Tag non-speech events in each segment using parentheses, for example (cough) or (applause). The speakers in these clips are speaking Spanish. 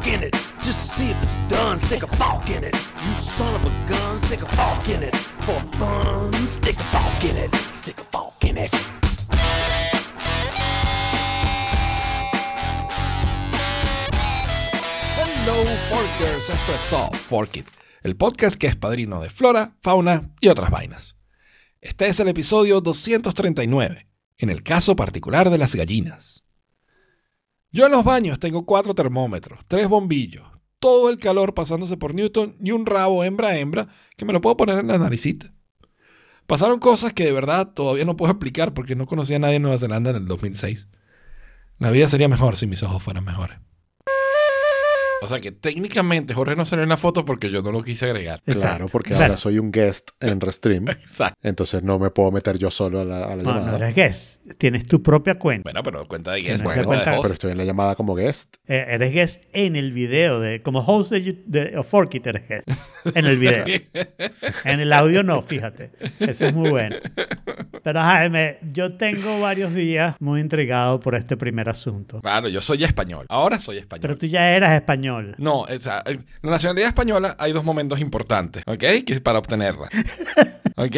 walk in it. Just to see if it's done, stick a fork in it. You son of a gun, stick a fork in it. For fun, stick a fork in it. Stick a fork in it. Hello Forkers, esto es Soft Fork It, el podcast que es padrino de flora, fauna y otras vainas. Este es el episodio 239, en el caso particular de las gallinas. Yo en los baños tengo cuatro termómetros, tres bombillos, todo el calor pasándose por Newton y un rabo hembra-hembra que me lo puedo poner en la naricita. Pasaron cosas que de verdad todavía no puedo explicar porque no conocía a nadie en Nueva Zelanda en el 2006. La vida sería mejor si mis ojos fueran mejores. O sea que técnicamente Jorge no salió en la foto porque yo no lo quise agregar. Claro, porque Exacto. ahora soy un guest en Restream. (laughs) Exacto. Entonces no me puedo meter yo solo a la, a la No, no llamada. eres guest. Tienes tu propia cuenta. Bueno, pero cuenta de cuenta- de host. pero estoy en la llamada como guest. Eh, eres guest en el video. de Como host de, de of Forkit eres guest. En el video. (laughs) en el audio no, fíjate. Eso es muy bueno. Pero Jaime, yo tengo varios días muy intrigado por este primer asunto. Claro, yo soy español. Ahora soy español. Pero tú ya eras español. No, o sea, la nacionalidad española hay dos momentos importantes, ¿ok? Que es para obtenerla. (laughs) ¿Ok?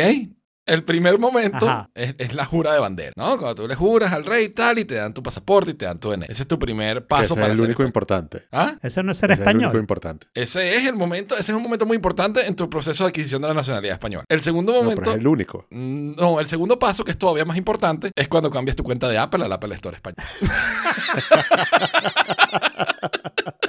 El primer momento es, es la jura de bandera, ¿no? Cuando tú le juras al rey y tal y te dan tu pasaporte y te dan tu DNI. Ese es tu primer paso ese para es el ser único español. importante. ¿Ah? Eso no es ser Ese es el único español. importante. Ese es el momento, ese es un momento muy importante en tu proceso de adquisición de la nacionalidad española. El segundo No, momento... pero es el único. Mm, No, el segundo paso, que es todavía más importante, es cuando cambias tu cuenta de Apple al Apple Store español. (laughs) (laughs)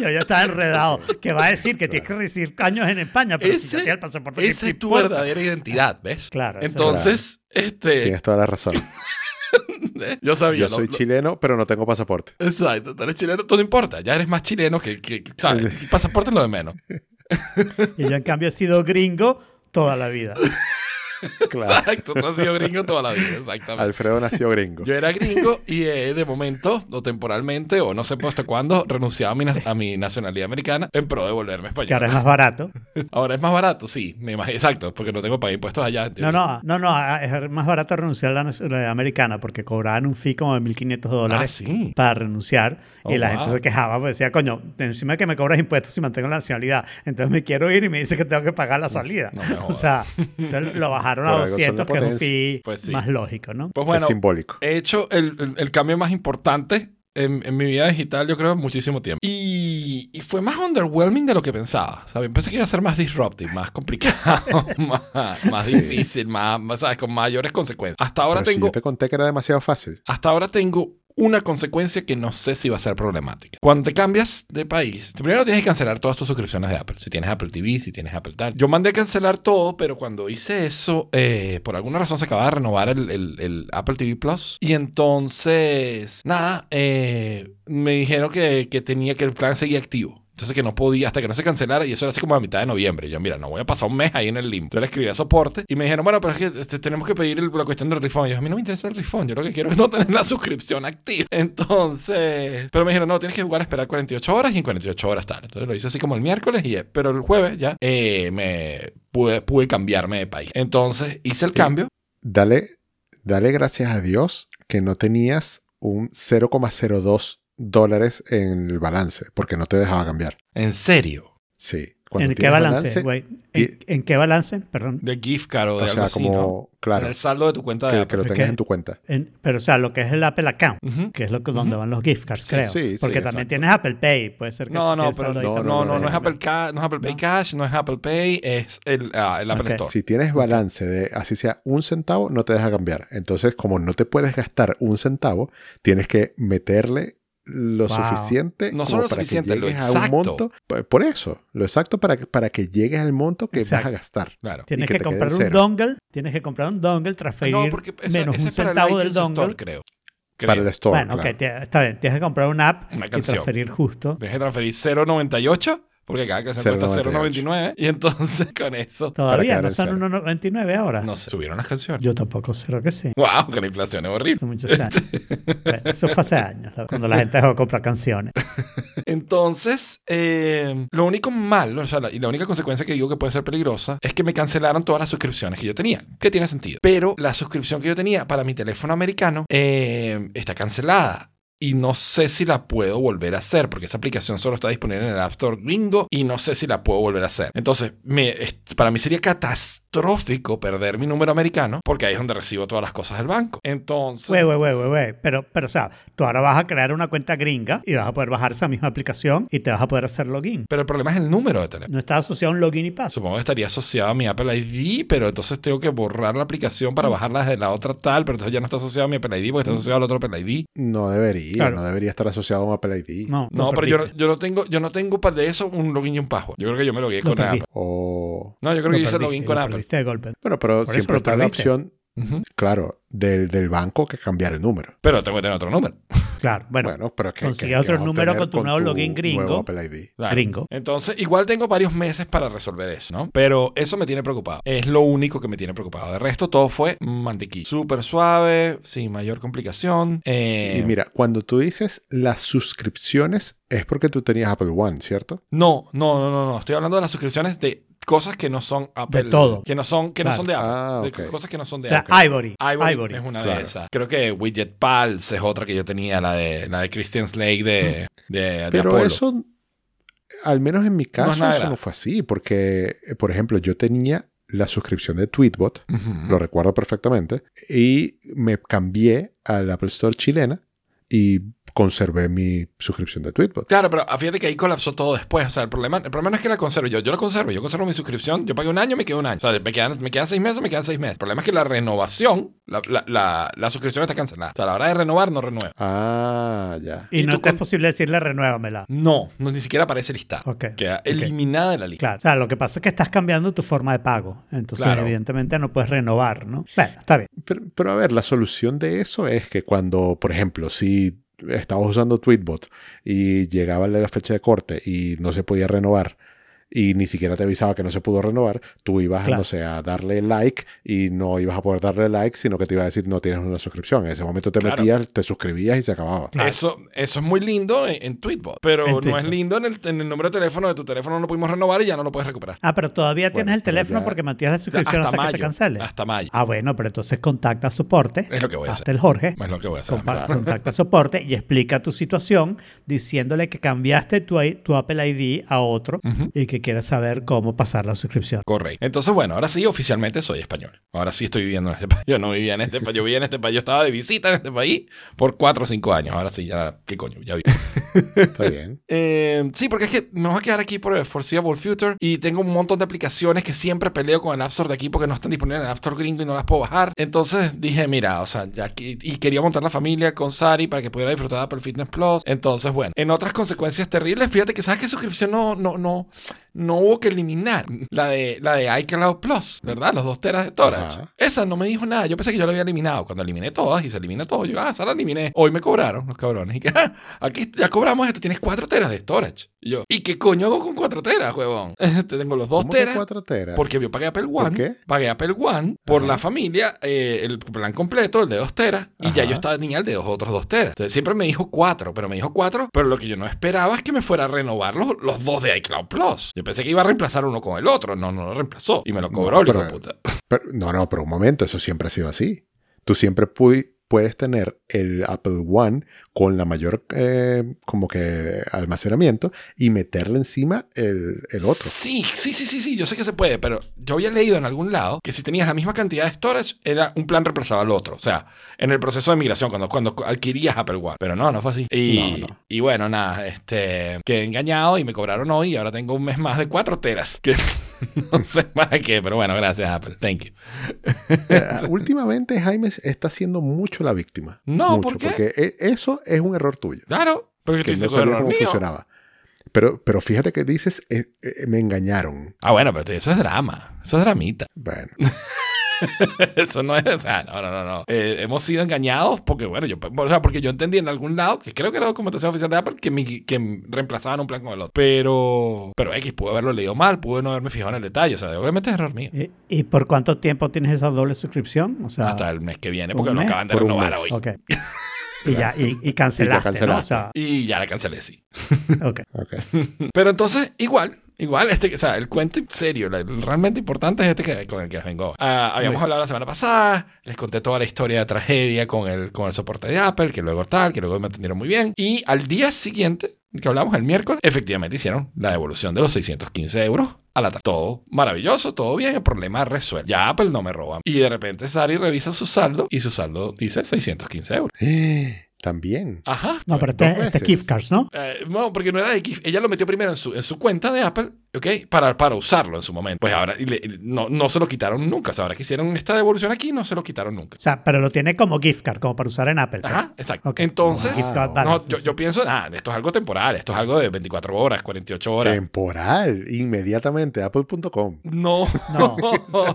Yo ya estaba enredado. Que va a decir que tienes que recibir caños en España, pero si ya Ese- tienes el pasaporte. ¿qué Esa es tu importa? verdadera identidad, ¿ves? Claro, Entonces, este, Tienes toda la razón. (laughs) yo sabía. Yo soy lo- chileno, pero no tengo pasaporte. Exacto, tú eres chileno, todo no importa, ya eres más chileno que, que- que- ¿sabes? El pasaporte es lo de menos. Y yo, en cambio, he sido gringo toda la vida. (laughs) (laughs) Claro. Exacto, tú has sido gringo toda la vida, exactamente. Alfredo nació gringo. Yo era gringo y eh, de momento, o temporalmente, o no sé hasta cuándo, renunciaba a mi, a mi nacionalidad americana en pro de volverme Que ahora español. es más barato. (laughs) Ahora es más barato, sí, me imagino, exacto, porque no tengo que pagar impuestos allá. No, no, no, no. ah, Es más barato renunciar a la nacionalidad americana porque cobraban un fee como de 1.500 Ah, dólares sí. para renunciar. Oh, y la wow. gente se quejaba, pues decía, coño, encima de que me cobras impuestos si mantengo la nacionalidad. Entonces me quiero ir y me dice que tengo que pagar la salida. no (laughs) o sea, entonces lo bajaron a algo son 200, la que es un fee Pues sí. más lógico, ¿no? Pues bueno, es simbólico. he hecho el, el- el cambio más importante en, en mi vida digital, yo creo, muchísimo tiempo. Y, y fue más underwhelming de lo que pensaba. ¿sabes? Pensé que iba a ser más disruptive, más complicado, (laughs) más, más Sí. difícil, más, más, ¿sabes? Con mayores consecuencias. Hasta ahora Pero si tengo... yo te conté que era demasiado fácil. Hasta ahora tengo una consecuencia que no sé si va a ser problemática. Cuando te cambias de país, primero tienes que cancelar todas tus suscripciones de Apple. Si tienes Apple TV, si tienes Apple tal. Yo mandé a cancelar todo, pero cuando hice eso, eh, por alguna razón se acaba de renovar el, el- el Apple TV Plus. Y entonces, nada, eh, me dijeron que, que tenía que el plan seguía activo. Entonces que no podía hasta que no se cancelara y eso era así como a mitad de noviembre. Y yo, mira, no voy a pasar un mes ahí en el limbo. Yo le escribí a soporte y me dijeron, bueno, pero es que este, tenemos que pedir el- la cuestión del refund. Y yo, a mí no me interesa el refund. Yo lo que quiero es no tener la suscripción activa. (laughs) Entonces, pero me dijeron, no, tienes que jugar a esperar 48 horas y en 48 horas tal. Entonces lo hice así como el miércoles y pero el jueves ya eh, me pude, pude cambiarme de país. Entonces hice el cambio. Dale, dale gracias a Dios que no tenías un 0,02 dólares en el balance, porque no te dejaba cambiar. En serio. Sí. Cuando ¿En qué balance, güey? ¿En, ¿En qué balance? Perdón. De gift card o de O algo sea, así, como, ¿no? En claro, el saldo de tu cuenta de que, Apple. que lo ¿Por tengas en tu cuenta. En- pero, o sea, lo que es el Apple Account, que es lo que, donde van los gift cards, creo. Sí, sí, Porque también exacto. tienes Apple Pay, puede ser que No, no, pero no, no, no, no es. Apple, no es Apple Pay ¿No? Cash, no es Apple Pay, es el, ah, el Apple. Store. Si tienes balance de así sea un centavo, no te deja cambiar. Entonces, como no te puedes gastar un centavo, tienes que meterle lo Wow. suficiente No solo lo para suficiente, que lo llegues a un exacto. monto. Por eso, lo exacto para que, para que llegues al monto que vas a gastar. Claro. Tienes que comprar un dongle, tienes que comprar un dongle, transferir No, porque esa- menos un centavo del dongle. Store, creo. Creo. Para el store. bueno, claro. ok, te- está bien. Tienes que comprar una app Una y transferir justo. Tienes que transferir 0.98 porque cada canción cuesta 0.98. 0.99 y entonces con eso, Todavía no son cero. 1.99 ahora. no sé, subieron las canciones. Yo tampoco creo que sí. Wow, que la inflación es horrible. Hace muchos años. (laughs) Bueno, Eso fue hace años, cuando la gente dejó de comprar canciones. (laughs) Entonces, eh, lo único malo, o sea, la, y la única consecuencia que digo que puede ser peligrosa es que me cancelaron todas las suscripciones que yo tenía, que tiene sentido. Pero la suscripción que yo tenía para mi teléfono americano eh, está cancelada. Y no sé si la puedo volver a hacer porque esa aplicación solo está disponible en el App Store gringo y no sé si la puedo volver a hacer. Entonces, para mí sería catastrófico perder mi número americano porque ahí es donde recibo todas las cosas del banco. Entonces, Güey, güey, güey, güey. Pero, pero, o sea, tú ahora vas a crear una cuenta gringa y vas a poder bajar esa misma aplicación y te vas a poder hacer login. pero el problema es el número de teléfono. No está asociado a un login y paso. Supongo que estaría asociado a mi Apple ID, pero entonces tengo que borrar la aplicación para bajarla desde la otra tal, pero entonces ya no está asociado a mi Apple ID porque está asociado al otro Apple ID. No debería, Claro. no debería estar asociado a un Apple ID. No, No, pero yo, yo no tengo, yo no tengo pa- de eso un login y un password. Yo creo que yo me logué Lo con perdiste. Apple. O... No, yo creo Lo que yo hice login con lo Apple. Perdiste de golpe. Bueno, pero Por siempre está la opción, Ujú. claro, del, del banco que cambiar el número. Pero tengo que tener otro número. (laughs) Claro, bueno, Bueno, pero que, consigue que- otro que número con tu nuevo login gringo. nuevo Apple ID. Claro. Gringo. Entonces, igual tengo varios meses para resolver eso, ¿no? Pero eso me tiene preocupado. Es lo único que me tiene preocupado. De resto, todo fue mantequilla. Súper suave, sin mayor complicación. Eh, Y mira, cuando tú dices las suscripciones, es porque tú tenías Apple One, ¿cierto? No, no, no, no, no. Estoy hablando de las suscripciones de cosas que no son Apple. todo. Que no son, que no son de Apple. Ah, de ok. cosas que no son O de sea, Apple. Ivory. Ivory, Ivory. es una Claro. de esas. Creo que Widget Pals es otra que yo tenía, la de, la de Christian Slade de, de, de Pero Apollo. eso, al menos en mi No es caso, eso no fue así, porque, eh, por ejemplo, yo tenía la suscripción de Tweetbot, lo recuerdo perfectamente, y me cambié al Apple Store chilena y conservé mi suscripción de Tweetbot. Claro, pero fíjate que ahí colapsó todo después. O sea, el problema, el problema no es que la conserve yo. Yo la conservo. Yo conservo mi suscripción. Yo pagué un año, me quedo un año. O sea, me quedan, me quedan seis meses, me quedan seis meses. El problema es que la renovación, la, la, la, la suscripción está cancelada. O sea, a la hora de renovar, no renueva. Ah, ya. Y, Y no te es posible decirle renuévamela. No, no ni siquiera aparece listado. Ok, Queda ok. eliminada de la lista. Claro. O sea, lo que pasa es que estás cambiando tu forma de pago. Entonces, Claro. evidentemente, no puedes renovar, ¿no? Bueno, está bien. Pero, pero a ver, la solución de eso es que cuando, por ejemplo, si estabas usando Tweetbot y llegaba la fecha de corte y no se podía renovar y ni siquiera te avisaba que no se pudo renovar, tú ibas, Claro. no sé, a darle like y no ibas a poder darle like, sino que te iba a decir no tienes una suscripción. En ese momento te Claro. metías, te suscribías y se acababa. Claro. Eso, eso es muy lindo en, en Tweetbot, pero En no Tweetbot. es lindo en el, en el número de teléfono de tu teléfono. No lo pudimos renovar y ya no lo puedes recuperar. Ah, pero todavía Bueno, tienes el teléfono ya- porque mantienes la suscripción hasta, que se cancele. Hasta mayo. Ah, bueno, pero entonces contacta a soporte. Es lo que voy a hacer. Hasta el Jorge. Es lo que voy a hacer. Compa- Contacta a soporte y explica tu situación diciéndole que cambiaste tu, tu Apple ID a otro y que quieres saber cómo pasar la suscripción. Correcto. Entonces, bueno, ahora sí, oficialmente soy español. Ahora sí estoy viviendo en este país. (laughs) Yo no vivía en este país. Yo vivía en este país. Yo estaba de visita en este país por cuatro o cinco años. Ahora sí, ya, ¿qué coño? Ya vi. (laughs) Está bien. Eh, sí, porque es que me voy a quedar aquí por el Foreseeable Future y tengo un montón de aplicaciones que siempre peleo con el App Store de aquí porque no están disponibles en el App Store gringo y no las puedo bajar. Entonces dije, mira, o sea, ya aquí, y quería montar la familia con Sari para que pudiera disfrutar de Apple Fitness Plus. Entonces, bueno, en otras consecuencias terribles, fíjate que sabes que suscripción no, no, no, no hubo que eliminar. La de, la de iCloud Plus, ¿verdad? Los dos teras de storage. Ajá. Esa no me dijo nada. Yo pensé que yo la había eliminado. Cuando eliminé todas y se elimina todo, yo, ah, esa la eliminé. Hoy me cobraron los cabrones. Y que, ah, aquí ya cobramos esto. Tienes 4 teras de storage. Y yo, ¿y qué coño hago con 4 teras, huevón? Te (laughs) tengo los 2 ¿Cómo que teras. cuatro teras? Porque yo pagué Apple One. qué? Pagué Apple One por Ajá. la familia, eh, el plan completo, el de 2 teras. Y ya yo estaba tenía el de dos, otros 2 teras. Entonces siempre me dijo 4, pero me dijo 4. Pero lo que yo no esperaba es que me fuera a renovar los, los dos de iCloud Plus. Yo pensé que iba a reemplazar uno con el otro. No, no lo reemplazó. Y me lo cobró No, el hijo de pero- puta. Pero- no, no, pero un momento, eso siempre ha sido así. Tú siempre pu- puedes tener el Apple One con la mayor eh, como que almacenamiento y meterle encima el, el otro. Sí, sí, sí, sí, sí, yo sé que se puede, pero yo había leído en algún lado que si tenías la misma cantidad de storage, era un plan reemplazaba al otro. O sea, en el proceso de migración, cuando, cuando adquirías Apple One. Pero no, no fue así. Y, No, no. y bueno, nada, este, quedé engañado y me cobraron hoy y ahora tengo un mes más de 4 teras. Que (laughs) no sé para qué, pero bueno, gracias Apple. Thank you. Eh, últimamente Jaime está siendo mucho la víctima. No, mucho, ¿por qué? Porque e- eso es un error tuyo. Claro, porque Que no sabía cómo mío. funcionaba. Pero, pero fíjate que dices, eh, eh, me engañaron. Ah, bueno, pero eso es drama. Eso es dramita. Bueno, (laughs) (laughs) Eso no es, o sea, no, no, no, no. Eh, hemos sido engañados porque, bueno, yo, o sea, porque yo entendí en algún lado, que creo que era la documentación oficial de Apple, que, mi- que reemplazaban un plan con el otro. Pero, pero X, pude haberlo leído mal, pude no haberme fijado en el detalle, o sea, obviamente es error mío. ¿Y, y por cuánto tiempo tienes esa doble suscripción? O sea, Hasta el mes que viene, ¿un porque lo acaban de renovar hoy. ok. (laughs) Y ya, y, y cancelaste, ¿no? O cancelaste. sea, Y ya la cancelé, sí. ok. ok. Pero entonces, igual, igual, este, o sea, el cuento serio, la- realmente importante es este que, con el que les vengo. Ah, habíamos hablado la semana pasada, les conté toda la historia de tragedia con el, con el soporte de Apple, que luego tal, que luego me atendieron muy bien. Y al día siguiente, que hablamos el miércoles, efectivamente hicieron la devolución de los 615 euros a la. Todo maravilloso, todo bien, el problema resuelto. Ya Apple no me roba. Y de repente Sari revisa su saldo y su saldo dice 615 euros. (gasps) También. Ajá. No, pero este, este es veces. gift cards, ¿no? Eh, no, porque no era de Kif. Ella lo metió primero en su, en su cuenta de Apple, ¿ok? Para, para usarlo en su momento. Pues ahora le- no, no se lo quitaron nunca. O sea, ahora que hicieron esta devolución aquí, no se lo quitaron nunca. O sea, pero lo tiene como gift card, como para usar en Apple. Ajá, exacto. Entonces, Gift balance, no, yo, sí. yo pienso, ah, esto es algo temporal, esto es algo de 24 horas, 48 horas. Temporal. Inmediatamente. Apple.com. No, (laughs) No.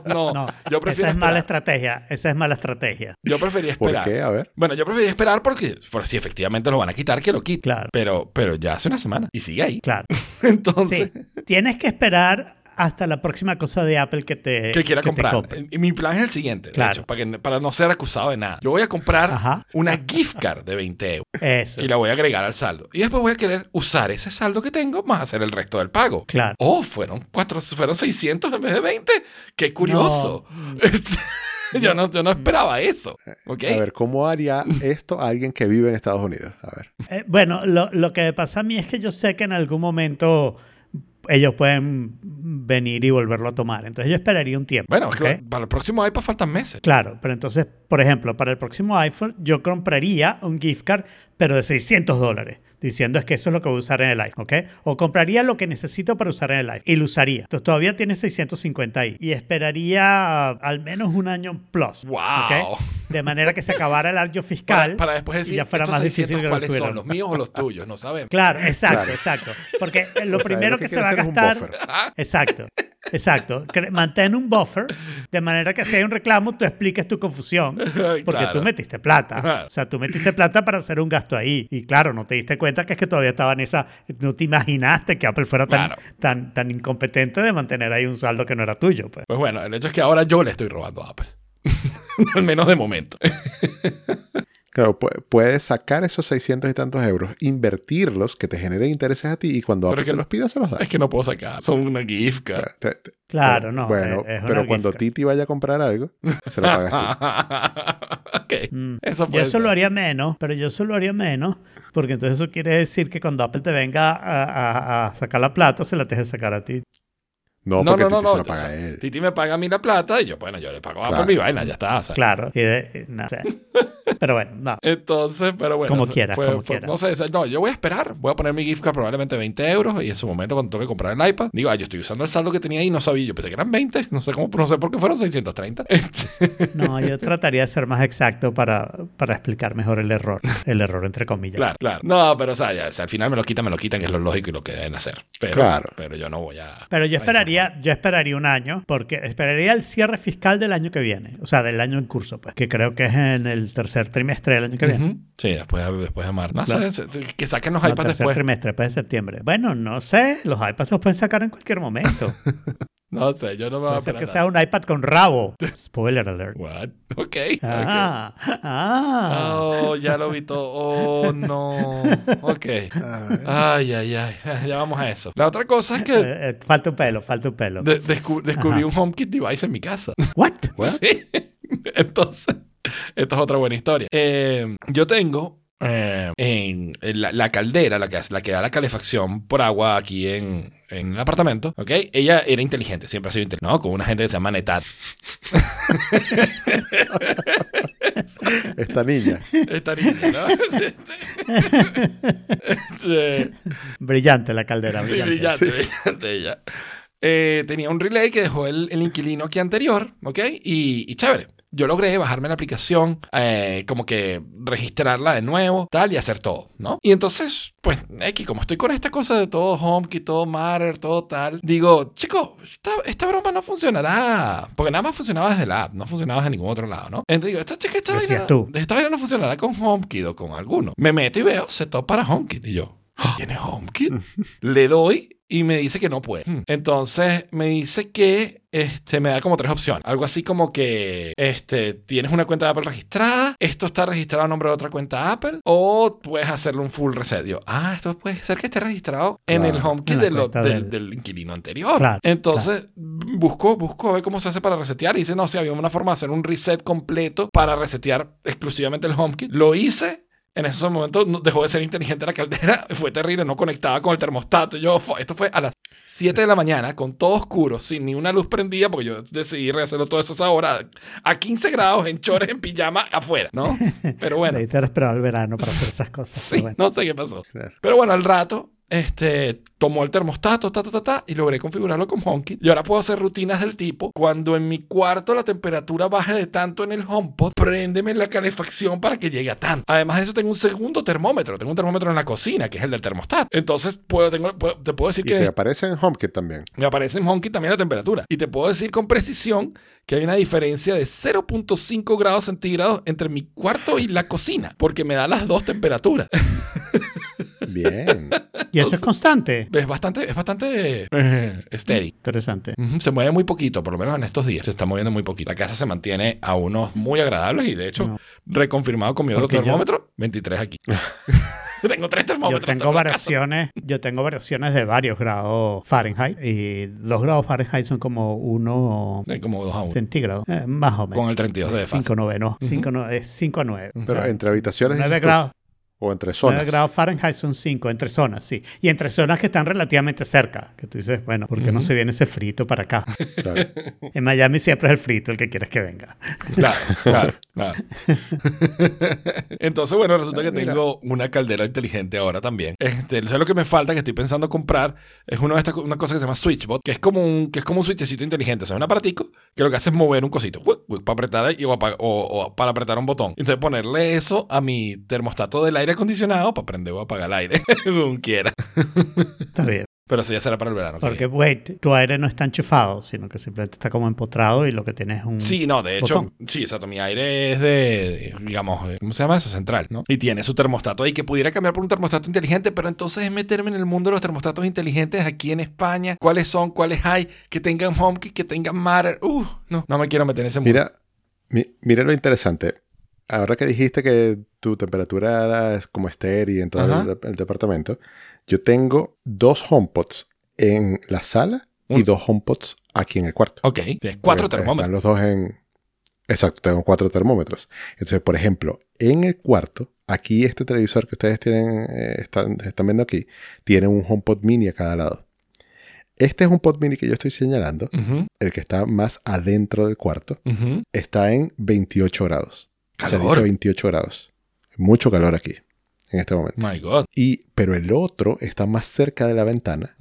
no, No, Yo esa es mala estrategia. Esa es mala estrategia. Yo prefería ¿Por esperar. qué? A ver. Bueno, yo prefería esperar porque, por si efectivamente lo van a quitar, que lo quiten. Claro. Pero, pero ya hace una semana y sigue ahí. Claro. (laughs) Entonces, Sí. Tienes que esperar hasta la próxima cosa de Apple que te que quiera que te comprar. Y mi plan es el siguiente, de Claro. hecho, para, que- para no ser acusado de nada. Yo voy a comprar Ajá. una gift card de 20 euros Eso. y la voy a agregar al saldo. Y después voy a querer usar ese saldo que tengo más hacer el resto del pago. Claro. Oh, fueron, cuatro, fueron 600 en vez de 20. ¡Qué curioso! Este, (laughs) (laughs) yo, no, yo no esperaba eso. ¿Ok? A ver, ¿cómo haría esto alguien que vive en Estados Unidos? A ver. Eh, bueno, lo, lo que me pasa a mí es que yo sé que en algún momento ellos pueden venir y volverlo a tomar. Entonces yo esperaría un tiempo. Bueno, es ¿ok? que para el próximo iPad faltan meses. Claro, pero entonces, por ejemplo, para el próximo iPhone yo compraría un gift card, pero de 600 dólares, diciendo es que eso es lo que voy a usar en el iPhone, ¿ok? O compraría lo que necesito para usar en el iPhone y lo usaría. Entonces todavía tiene 650 ahí y esperaría al menos un año plus, ¡Wow! ¿ok? De manera que se acabara el año Para, fiscal para después decir, y ya fuera más 600 difícil que lo ¿cuáles son? ¿Los míos o los tuyos? No sabemos. Claro, exacto, Claro. exacto. Porque lo O sea, primero lo que, que se va a hacer es un gastar. Exacto, exacto. Mantén un buffer de manera que si hay un reclamo, tú expliques tu confusión. (laughs) Porque Claro. tú metiste plata. Ajá. O sea, tú metiste plata para hacer un gasto ahí. Y claro, no te diste cuenta que es que todavía estaba en esa. No te imaginaste que Apple fuera tan, Claro. tan, tan incompetente de mantener ahí un saldo que no era tuyo. Pues. Pues bueno, el hecho es que ahora yo le estoy robando a Apple. (laughs) Al menos de momento. (laughs) Claro, pu- puedes sacar esos 600 y tantos euros, invertirlos, que te generen intereses a ti y cuando Pero Apple te los pida, se los das. Es que no puedo sacar. Son una gift card. Claro, te- te- Claro, pero- no. Bueno, es- es una pero gift cuando card. Titi vaya a comprar algo, se lo pagas tú. (laughs) ok. Mm. Eso Yo eso lo haría menos, pero yo eso lo haría menos, porque entonces eso quiere decir que cuando Apple te venga a, a- a sacar la plata, se la deje sacar a ti. No, No, porque no, no, Titi no. se lo o paga sea, a él. Titi me paga a mí la plata y yo, bueno, yo le pago Claro. mi vaina, ya está. o sea. Claro. y de- no sé. (laughs) Pero bueno, no. Entonces, pero bueno. Como fue- quieras, fue- como fue- quieras. No sé, o sea, no, yo voy a esperar. Voy a poner mi gift card probablemente 20 euros y en su momento cuando tengo que comprar el iPad, digo, ah, yo estoy usando el saldo que tenía ahí y no sabía. Yo pensé que eran 20. No sé cómo, no sé por qué fueron 630. (laughs) No, yo trataría de ser más exacto para, para explicar mejor el error. El error, entre comillas. Claro, claro. No, pero o sea, ya, o sea, al final me lo quitan, me lo quitan, que es lo lógico y lo que deben hacer. Pero, Claro. pero yo no voy a. Pero yo a esperaría, yo esperaría un año, porque esperaría el cierre fiscal del año que viene, o sea, del año en curso, pues, que creo que es en el tercer trimestre del año que viene. Sí, después, después de marzo. No Claro. sé, que saquen los No, iPads tercer después. trimestre, después de septiembre. Bueno, no sé, los iPads los pueden sacar en cualquier momento. (laughs) No sé, yo no me voy a ser que sea un iPad con rabo. Spoiler alert. What? (laughs) Ok. Ah, ah. Oh, ya lo vi todo. Oh, no. Ok. Ay, ay, ay. (laughs) Ya vamos a eso. La otra cosa es que Eh, eh, falta un pelo, falta un pelo. de- descu- descubrí Ajá. un HomeKit device en mi casa. (laughs) What? Sí. Entonces, esto es otra buena historia. Eh, yo tengo eh, en en la, la caldera, la que, la que da la calefacción por agua aquí en, en el apartamento, ¿ok? Ella era inteligente, siempre ha sido inteligente, ¿no? Con una gente que se llama Netat. Esta niña. Esta niña, ¿no? (laughs) Sí. Brillante la caldera. Sí, brillante. brillante, brillante ella. Eh, tenía un relay que dejó el, el inquilino aquí anterior, ¿ok? Y, y chévere. Yo logré bajarme la aplicación, eh, como que registrarla de nuevo, tal, y hacer todo, ¿no? Y entonces, pues, X, como estoy con esta cosa de todo HomeKit, todo Matter, todo tal, digo, chico, esta, esta broma no funcionará. Porque nada más funcionaba desde la app, no funcionaba desde ningún otro lado, ¿no? Entonces digo, esta chica, esta vaina, tú. esta vaina no funcionará con HomeKit o con alguno. Me meto y veo, setup para HomeKit. Y yo, "Ah, ¿tiene HomeKit? (laughs) Le doy y me dice que no puede. Entonces me dice que este, me da como tres opciones. Algo así como que este, tienes una cuenta de Apple registrada, esto está registrado a nombre de otra cuenta Apple, o puedes hacerle un full reset. Yo, ah, esto puede ser que esté registrado en el Claro, HomeKit de del, del- del inquilino anterior. Claro, Entonces, busco, busco a ver cómo se hace para resetear. Y dice, no, si había una forma de hacer un reset completo para resetear exclusivamente el HomeKit. Lo hice. En ese momento no- dejó de ser inteligente la caldera, (laughs) fue terrible, no conectaba con el termostato. Yo, esto fue a las 7 de la mañana, con todo oscuro, sin ni una luz prendida, porque yo decidí rehacerlo todo eso a esa hora, a 15 grados, en chores, en pijama, afuera, ¿no? (laughs) Pero bueno, haber esperado el verano para hacer esas cosas. (laughs) sí, bueno. no sé qué pasó. Pero bueno, al rato, este, tomó el termostato, ta, ta, ta, ta, y logré configurarlo con HomeKit. Y ahora puedo hacer rutinas del tipo, cuando en mi cuarto la temperatura baje de tanto en el HomePod, préndeme la calefacción para que llegue a tanto. Además de eso, tengo un segundo termómetro. Tengo un termómetro en la cocina, que es el del termostato. Entonces, puedo, tengo, puedo- te puedo decir Y que te aparece en HomeKit también. me aparece en HomeKit también la temperatura. Y te puedo decir con precisión que hay una diferencia de 0.5 grados centígrados entre mi cuarto y la cocina, porque me da las dos temperaturas. (laughs) Bien. Y eso es constante. Es bastante, es bastante eh, steady. Interesante. Se mueve muy poquito, por lo menos en estos días. Se está moviendo muy poquito. La casa se mantiene a unos muy agradables y de hecho, No. reconfirmado con mi otro Porque yo- termómetro, 23 aquí. (laughs) (laughs) tengo tres Yo termómetros. tengo la casa. variaciones, yo tengo variaciones de varios grados Fahrenheit y los grados Fahrenheit son como uno Eh, Como dos a uno. centígrados, eh, más o menos. Con el 32 de desfase. 5 novenos, 5 no, es 5 a 9. Pero entre habitaciones. 9 dices tú, grados, O entre 9 zonas. grados Fahrenheit son 5, entre zonas, sí. Y entre zonas que están relativamente cerca, que tú dices, bueno, ¿por qué no se viene ese frito para acá? Claro. (laughs) En Miami siempre es el frito el que quieres que venga. Claro, claro, claro. (laughs) Entonces, bueno, resulta Ah, que mira. tengo una caldera inteligente ahora también. Este, ¿sabes lo que me falta? Que estoy pensando comprar es de estas, una cosa que se llama SwitchBot, que es como un, que es como un switchecito inteligente. O sea, un aparatico que lo que hace es mover un cosito. ¡uic! para apretar ahí, o, apa- o- o para apretar un botón. Entonces, ponerle eso a mi termostato del aire acondicionado para prender o apagar el aire, (laughs) según quiera. Está bien. Pero eso ya será para el verano. que Porque, wait, tu aire no está enchufado, sino que simplemente está como empotrado y lo que tienes es un... Sí, no, de hecho, botón. sí, exacto. Mi aire es de, de, digamos, eh, ¿cómo se llama eso? Central, ¿no? Y tiene su termostato ahí que pudiera cambiar por un termostato inteligente, pero entonces es meterme en el mundo de los termostatos inteligentes aquí en España. ¿Cuáles son? ¿Cuáles hay? Que tengan HomeKit, que tengan Matter. Uh, no, no me quiero meter en ese mundo. Mira, mi- mira lo interesante. Ahora que dijiste que tu temperatura era como estéril en todo el, el departamento, yo tengo dos HomePods en la sala y dos HomePods aquí en el cuarto. Ok, tienes cuatro Porque termómetros. Están los dos en... Exacto, tengo cuatro termómetros. Entonces, por ejemplo, en el cuarto, aquí este televisor que ustedes tienen, eh, están, están viendo aquí, tiene un HomePod mini a cada lado. Este es un pod mini que yo estoy señalando, el que está más adentro del cuarto, está en 28 grados. O sea, Calor. dice 28 grados. Mucho calor aquí, en este momento. My God. Y, pero el otro está más cerca de la ventana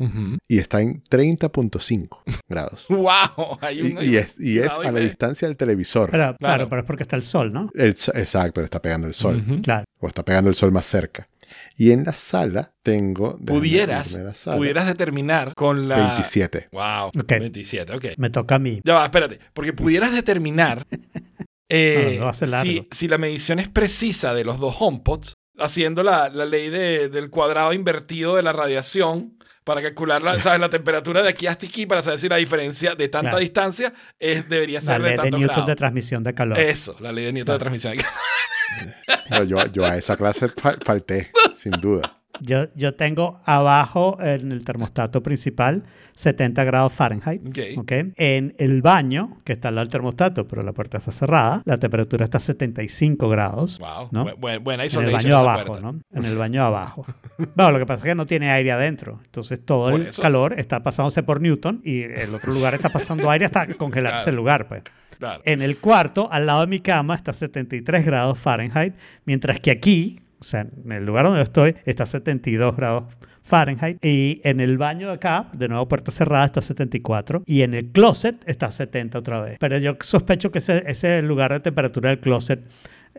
y está en 30.5 (laughs) grados. Wow, hay Y, un, y es, y es a la distancia del televisor. Pero, claro. Claro. pero es porque está el sol, ¿no? El exacto, le está pegando el sol. Claro. O está pegando el sol más cerca. Y en la sala tengo. Pudieras, la sala, pudieras determinar con la... 27. Wow, Ok. 27, ok. Me toca a mí. Ya va, espérate. Porque pudieras determinar (laughs) eh, No, si, si la medición es precisa de los dos HomePods, haciendo la, la ley de- del cuadrado invertido de la radiación para calcular la, (laughs) ¿sabes? la temperatura de aquí hasta aquí para saber si la diferencia de tanta Claro. distancia es, debería La ser ley de de tantos Newton grados. de transmisión de calor. Eso, la ley de Newton de Claro. transmisión. Pero yo, yo a esa clase fa- falté, sin duda. Yo, yo tengo abajo en el termostato principal 70 grados Fahrenheit. Ok. ¿ok? En el baño, que está al lado del termostato, pero la puerta está cerrada, la temperatura está a 75 grados. Wow. ¿No? Buena En el baño abajo. ¿no? En el baño abajo. Bueno, lo que pasa es que no tiene aire adentro. Entonces todo el calor está pasándose por Newton y el otro lugar está pasando aire hasta (laughs) congelarse Claro. el lugar, pues. Claro. En el cuarto, al lado de mi cama, está 73 grados Fahrenheit, mientras que aquí, o sea, en el lugar donde yo estoy, está 72 grados Fahrenheit. Y en el baño de acá, de nuevo puerta cerrada, está 74. Y en el closet está 70 otra vez. Pero yo sospecho que ese, lugar de temperatura del closet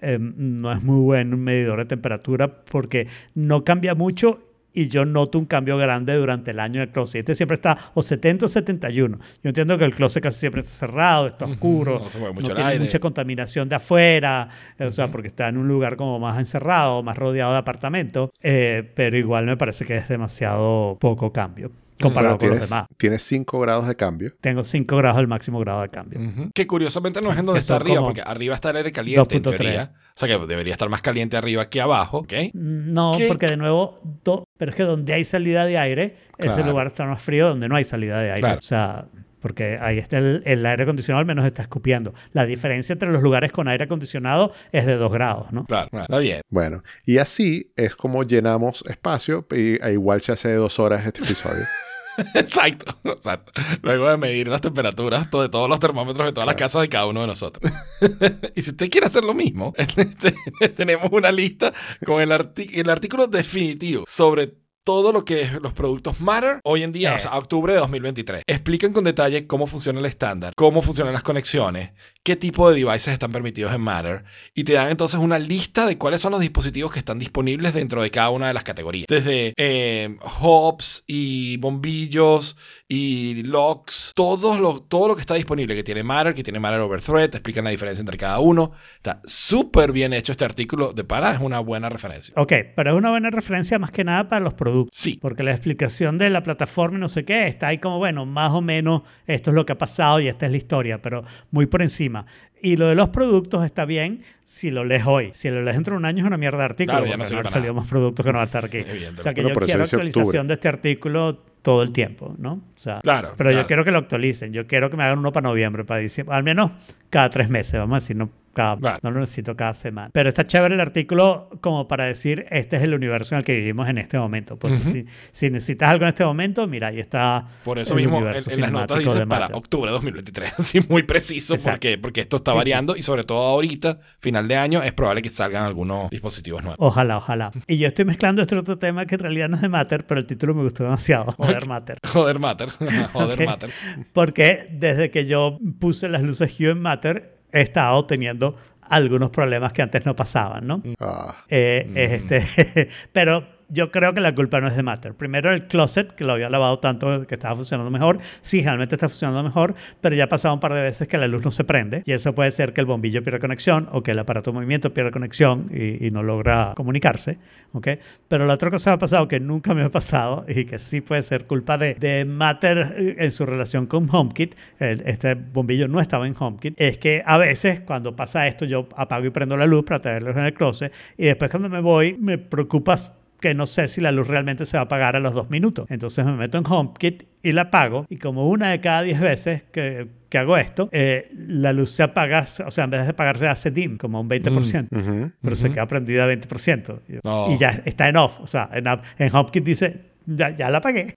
eh, no es muy buen medidor de temperatura porque no cambia mucho y yo noto un cambio grande durante el año del closet. Este siempre está o 70 o 71. Yo entiendo que el closet casi siempre está cerrado, está oscuro, no se mueve no mucho el tiene aire. mucha contaminación de afuera, eh, o sea, porque está en un lugar como más encerrado, más rodeado de apartamentos, eh, pero igual me parece que es demasiado poco cambio. comparado Bueno, con los demás. tienes 5 grados de cambio. Tengo 5 grados el máximo grado de cambio. Ujú. Que curiosamente no es en donde está arriba, porque arriba está el aire caliente, en 2.3. teoría. O sea que debería estar más caliente arriba que abajo, ¿ok? No, ¿Qué? porque de nuevo, do- pero es que donde hay salida de aire, ese Claro. lugar está más frío donde no hay salida de aire. Claro. O sea, porque ahí está el, el aire acondicionado, al menos está escupiendo. La diferencia entre los lugares con aire acondicionado es de 2 grados, ¿no? Claro, claro. Está bien. Bueno, y así es como llenamos espacio y e igual se hace de dos horas este episodio. (laughs) (laughs) Exacto, exacto. Luego de medir las temperaturas de todos los termómetros de todas las casas de cada uno de nosotros. (laughs) y si usted quiere hacer lo mismo, (laughs) este, tenemos una lista con el, el artículo definitivo sobre todo lo que es los productos Matter hoy en día, Eh. o sea, octubre de 2023. Explican con detalle cómo funciona el estándar, cómo funcionan las conexiones, qué tipo de devices están permitidos en Matter y te dan entonces una lista de cuáles son los dispositivos que están disponibles dentro de cada una de las categorías. Desde eh, hubs y bombillos y locks, todos lo, todo lo que está disponible, que tiene Matter, que tiene Matter over Thread, te explican la diferencia entre cada uno. Está súper bien hecho este artículo de para, es una buena referencia. Ok, pero es una buena referencia más que nada para los productos. Sí. Porque la explicación de la plataforma y no sé qué está ahí como, bueno, más o menos esto es lo que ha pasado y esta es la historia, pero muy por encima. Y lo de los productos está bien si lo lees hoy. Si lo lees dentro de un año es una mierda de artículo. Claro, ya no para salido nada. más productos que no van a estar aquí. O sea que Bueno, yo quiero actualización octubre. de este artículo todo el tiempo, ¿no? O sea, Claro, Pero yo quiero que lo actualicen. Yo quiero que me hagan uno para noviembre, para diciembre. Al menos cada tres meses, vamos a decir, no, cada, no lo necesito cada semana. Pero está chévere el artículo como para decir, este es el universo en el que vivimos en este momento. Pues Ujú. si, si necesitas algo en este momento, mira, ahí está Por eso el mismo en, en las notas dice para octubre de 2023. (laughs) Así muy preciso porque, porque esto está Sí, sí. variando y sobre todo ahorita, final de año, es probable que salgan algunos dispositivos nuevos. Ojalá, ojalá. Y yo estoy mezclando este otro tema que en realidad no es de Matter, pero el título me gustó demasiado. Joder, Matter. (laughs) Joder, Matter. (laughs) Joder, Ok. Matter. Porque desde que yo puse las luces Hue en Matter, he estado teniendo algunos problemas que antes no pasaban, ¿no? Ah, Eh, es este, (laughs) pero yo creo que la culpa no es de Matter. Primero el closet, que lo había lavado tanto que estaba funcionando mejor. Sí, realmente está funcionando mejor, pero ya ha pasado un par de veces que la luz no se prende. Y eso puede ser que el bombillo pierda conexión o que el aparato de movimiento pierda conexión y, y no logra comunicarse. ¿ok? Pero la otra cosa que ha pasado que nunca me ha pasado y que sí puede ser culpa de, de Matter eh, en su relación con HomeKit, el- este bombillo no estaba en HomeKit, es que a veces cuando pasa esto yo apago y prendo la luz para tenerlos en el closet y después cuando me voy me preocupas que no sé si la luz realmente se va a apagar a los dos minutos. Entonces me meto en HomeKit y la apago y como una de cada diez veces que, que hago esto, eh, la luz se apaga, o sea, en vez de apagarse hace dim, como un 20%. ujú. Pero se queda prendida a 20%. Y- No. Y ya está en off. O sea, en, en HomeKit dice, ya, ya la apagué.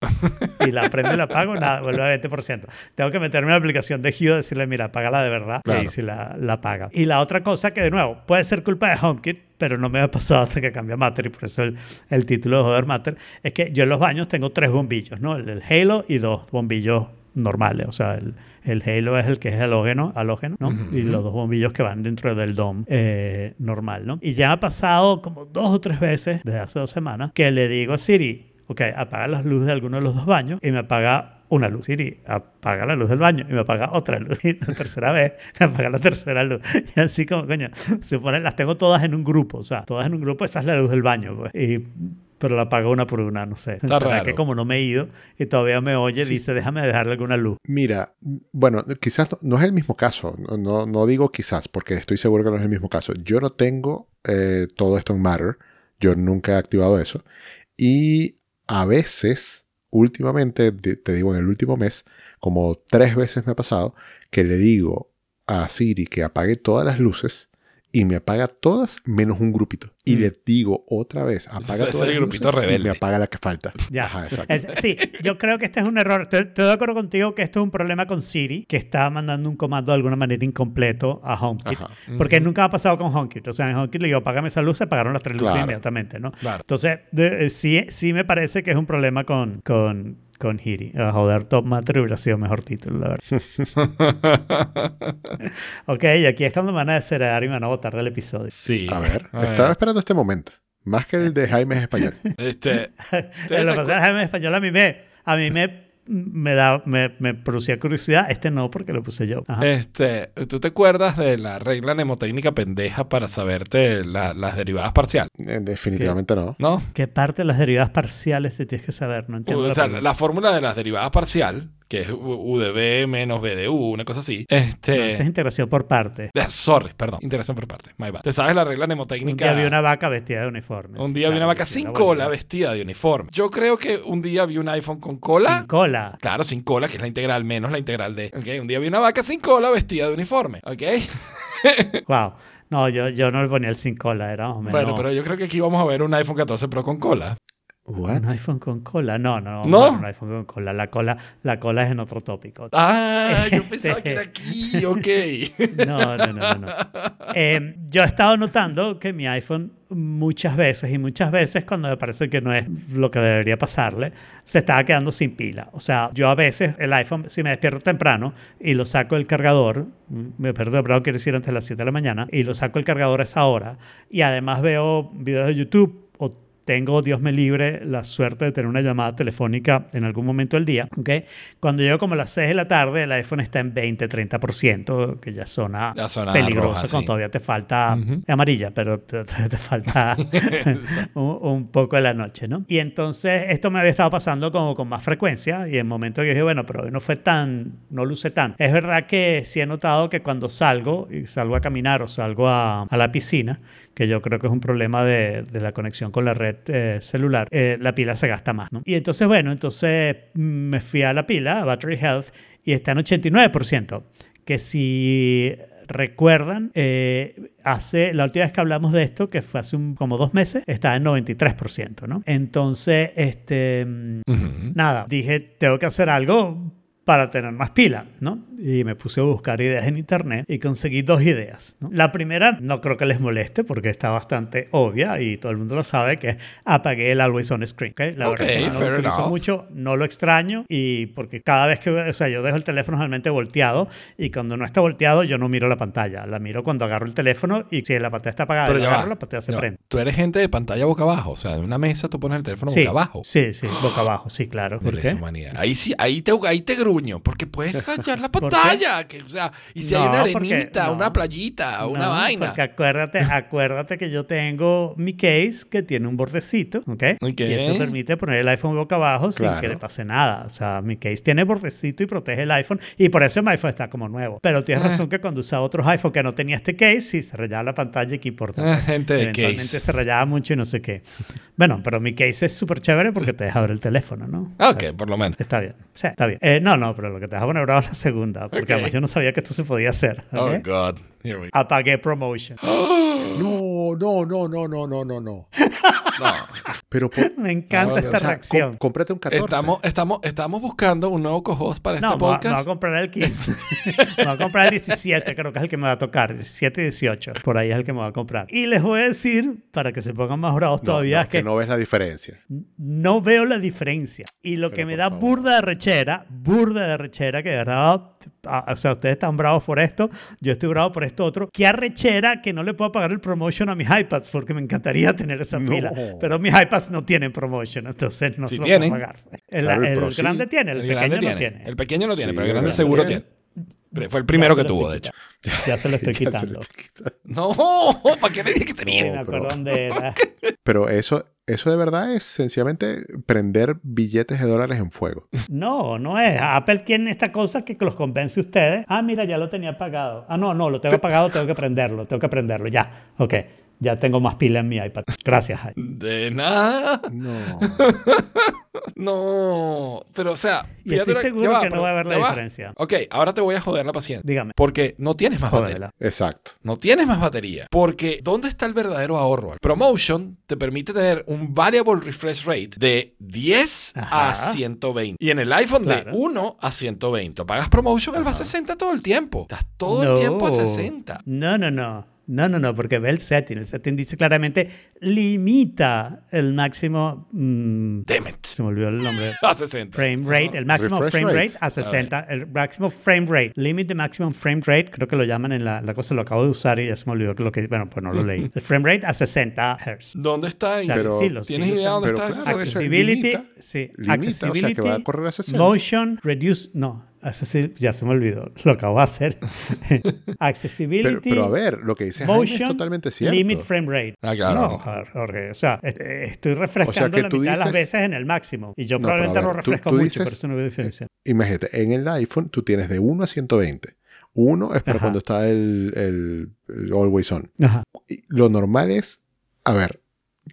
y la prendo y la apago, nada, vuelve a 20%. Tengo que meterme en la aplicación de Hue y decirle, mira, apágala de verdad. Y Claro. ahí sí la, la apaga. Y la otra cosa que, de nuevo, puede ser culpa de HomeKit, pero no me ha pasado hasta que cambia Matter y por eso el, el título de Joder Matter, es que yo en los baños tengo tres bombillos, ¿no? El, el Halo y dos bombillos normales. O sea, el, el Halo es el que es halógeno, halógeno ¿no? Y los dos bombillos que van dentro del DOM eh, normal, ¿no? Y ya ha pasado como dos o tres veces desde hace dos semanas que le digo a Siri, ok, apaga las luces de alguno de los dos baños y me apaga una luz. Siri, apaga la luz del baño y me apaga otra luz. (laughs) Y la tercera vez me apaga la tercera luz. (laughs) Y así como, coño, se ponen, las tengo todas en un grupo. O sea, todas en un grupo, esa es la luz del baño. Pues. Y, pero la apago una por una, no sé. Está ¿Será raro. que como no me he ido y todavía me oye, Sí. dice, déjame dejarle alguna luz. Mira, bueno, quizás no, no es el mismo caso. No, no, no digo quizás, porque estoy seguro que no es el mismo caso. Yo no tengo eh, todo esto en Matter. Yo nunca he activado eso. Y a veces, últimamente, te digo en el último mes, como tres veces me ha pasado, que le digo a Siri que apague todas las luces y me apaga todas menos un grupito. Y Mm. le digo otra vez, apaga es todas el las grupito y rebelde. me apaga la que falta. (laughs) Ya. Ajá, exacto. Es- sí, yo creo que este es un error. Estoy, estoy de acuerdo contigo que esto es un problema con Siri, que está mandando un comando de alguna manera incompleto a HomeKit. Ajá. Porque nunca ha pasado con HomeKit. O sea, en HomeKit le digo, apágame esa luz, se apagaron las tres luces Claro. inmediatamente, ¿no? Claro. Entonces, de- eh, sí, sí me parece que es un problema con, con, con Hiri. A joder, Top Matter hubiera sido mejor título, la verdad. (laughs) ok, y aquí es cuando me van a desheredar y me van a botar del episodio. Sí. A ver, A ver. estaba esperando este momento. Más que el de Jaime es español. Este, (laughs) ¿Ustedes lo que es en español a mí me, a mí me me, da, me, me producía curiosidad. Este no, porque lo puse yo. Ajá. Este, ¿tú te acuerdas de la regla mnemotécnica pendeja para saberte la- las derivadas parcial? Eh, Definitivamente no. ¿No? ¿Qué parte de las derivadas parciales te tienes que saber? No entiendo O la sea, pregunta. la fórmula de las derivadas parcial, que es UDB menos BDU, una cosa así. No, Este. esa es integración por parte. eh, Sorry, perdón. Integración por parte. My bad. ¿Te sabes la regla Un mnemotécnica? día vi una vaca vestida de uniforme. Un día vi una vaca sin la cola vestida de uniforme. Yo creo que un día vi un iPhone con cola. Sin cola. Claro, sin cola, que es la integral menos la integral de. Ok, un día vi una vaca sin cola vestida de uniforme. Ok. (laughs) Wow. No, yo, yo no le ponía el sin cola, era más o menos. Bueno, pero yo creo que aquí vamos a ver un iPhone 14 Pro con cola. What? Un iPhone con cola. No, no, ¿No? no. Un iPhone con cola. La cola, la cola es en otro tópico. Ah, yo (laughs) pensaba que era aquí. Ok. No, no, no, no. no. Eh, yo he estado notando que mi iPhone muchas veces y muchas veces cuando me parece que no es lo que debería pasarle, se estaba quedando sin pila. O sea, yo a veces el iPhone, si me despierto temprano y lo saco del cargador, me despierto temprano, quiero decir antes de las 7 de la mañana, y lo saco del cargador a esa hora, y además veo videos de YouTube tengo, Dios me libre, la suerte de tener una llamada telefónica en algún momento del día. ¿ok? Cuando llego como a las 6 de la tarde, el iPhone está en 20-30%, que ya suena, Ya roja, cuando sí. todavía te falta Ujú. amarilla, pero te, te- falta (laughs) (laughs) un, un poco de la noche, ¿no? Y entonces esto me había estado pasando como con más frecuencia y en momentos que dije, bueno, pero hoy no fue tan, no luce tan. Es verdad que sí he notado que cuando salgo y salgo a caminar o salgo a, a la piscina, que yo creo que es un problema de, de la conexión con la red eh, celular, eh, la pila se gasta más, ¿no? Y entonces, bueno, entonces mm, me fui a la pila, a Battery Health, y está en 89%, que si recuerdan, eh, hace la última vez que hablamos de esto, que fue hace un- como dos meses, estaba en 93%, ¿no? Entonces, este, mm, Ujú. nada, dije, tengo que hacer algo para tener más pila, ¿no? Y me puse a buscar ideas en internet y conseguí dos ideas. ¿no? La primera, no creo que les moleste porque está bastante obvia y todo el mundo lo sabe, que apagué el Always On Screen. ¿ok? La Ok, verdad es que no lo utilizo enough. mucho, no lo extraño y porque cada vez que, o sea, yo dejo el teléfono realmente volteado y cuando no está volteado yo no miro la pantalla, la miro cuando agarro el teléfono y si la pantalla está apagada, Pero y ya la va, agarro, la pantalla se va. prende. Tú eres gente de pantalla boca abajo. O sea, en una mesa tú pones el teléfono Sí, boca abajo. sí, sí, boca abajo, sí, claro. ¿Por qué? Ahí sí, ahí te, ahí te porque puedes rayar la (laughs) pantalla. Que, o sea, y si hay No, una porque- arenita, no. una playita, una No, vaina. Porque acuérdate, acuérdate que yo tengo mi case que tiene un bordecito, ¿ok? Ok. Y eso permite poner el iPhone boca abajo sin Claro. que le pase nada. O sea, mi case tiene bordecito y protege el iPhone y por eso mi iPhone está como nuevo. Pero tienes Ah. razón que cuando usaba otros iPhone que no tenía este case, sí se rayaba la pantalla y qué importa. Ah, gente de Eventualmente case. se rayaba mucho y no sé qué. Bueno, pero mi case es súper chévere porque te deja ver el teléfono, ¿no? Ah, O sea, ok, por lo menos. Está bien. Sí, está bien. Eh, no, no, pero lo que te deja poner bravo es la segunda. Porque además yo no sabía que esto se podía hacer. Oh. God. Here we go. Apagué promotion. (gasps) No, no, no, no, no, no, no, no. No. Pero por- Me encanta No, esta o sea, reacción. com- cómprate un 14. Estamos, estamos, estamos buscando un nuevo co-host para No, este me va, me va a podcast. comprar el 15. me va a comprar el 17, creo que es el que me va a tocar. 17 y 18. Por ahí es el que me va a comprar. Y les voy a decir, para que se pongan más bravos No, todavía, no, es que, no ves la diferencia. no veo la diferencia. Y lo Pero que me por da favor. burda de rechera, burda de rechera, que de verdad, ah, o sea, ustedes están bravos por esto, yo estoy bravo por esto otro, que arrechera que no le puedo pagar el promotion a mis iPads, porque me encantaría (laughs) tener esa No. pila. Pero mis iPads no tienen promotion, entonces no Sí se lo tienen. puedo pagar. El, Claro, el el Pro sí. grande tiene, el, El pequeño grande no tiene. tiene. El pequeño no tiene, Sí, pero el grande grande seguro tiene. tiene. Fue el primero que tuvo, de hecho. Ya se lo (laughs) estoy quitando. lo estoy quitando. No, ¿para qué le dije que tenía? me No, acuerdo pero- dónde era. Pero eso, eso de verdad es sencillamente prender billetes de dólares en fuego. No, no es. Apple tiene esta cosa que los convence a ustedes. Ah, mira, ya lo tenía pagado. Ah, no, no, lo tengo pagado, tengo que prenderlo, tengo que prenderlo. Ya, ok. Ya tengo más pila en mi iPad. Gracias, Jai. De nada. No. (laughs) No. Pero, o sea, Y estoy la- seguro va, que no va a haber la va. diferencia. Ok, ahora te voy a joder la paciencia. Dígame. Porque no tienes más batería. Exacto. No tienes más batería. Porque ¿dónde está el verdadero ahorro? Promotion te permite tener un variable refresh rate de 10 a Ajá. 120. Y en el iPhone Claro. de 1 a 120. Pagas promotion, él va a 60 todo el tiempo. Estás todo el tiempo a 60. No, no, no. No, no, no, porque ve el setting. El setting dice claramente limita el máximo. mm, Damn it. se me olvidó el nombre. (laughs) A 60. Frame rate, el máximo Refresh frame rate. rate a 60. El máximo frame rate. Limit the maximum frame rate, creo que lo llaman en la, la cosa, lo acabo de usar y ya se me olvidó lo que. Bueno, pues no lo leí. (laughs) El frame rate a 60 Hz. ¿Dónde está? ahí? O sea, Pero- sí, lo ¿Tienes idea dónde está? Accessibility, limita- sí. limita, o sea, que accessibility, va a correr a 60. motion, reduce, no, ya se me olvidó, lo acabo de hacer. (laughs) accessibility, Pero, pero a ver, lo que dice Jaime es motion, totalmente cierto. limit frame rate. Ah, claro. No, Jorge, o sea, eh, eh, estoy refrescando que la tú mitad de las dices- veces en el máximo. Y yo No, probablemente lo ver, tú- refresco tú mucho, dices- por eso no veo diferencia. Imagínate, en el iPhone tú tienes de 1 a 120. 1 es para Ajá. cuando está el, el- el Always On. Ajá. Lo normal es, a ver,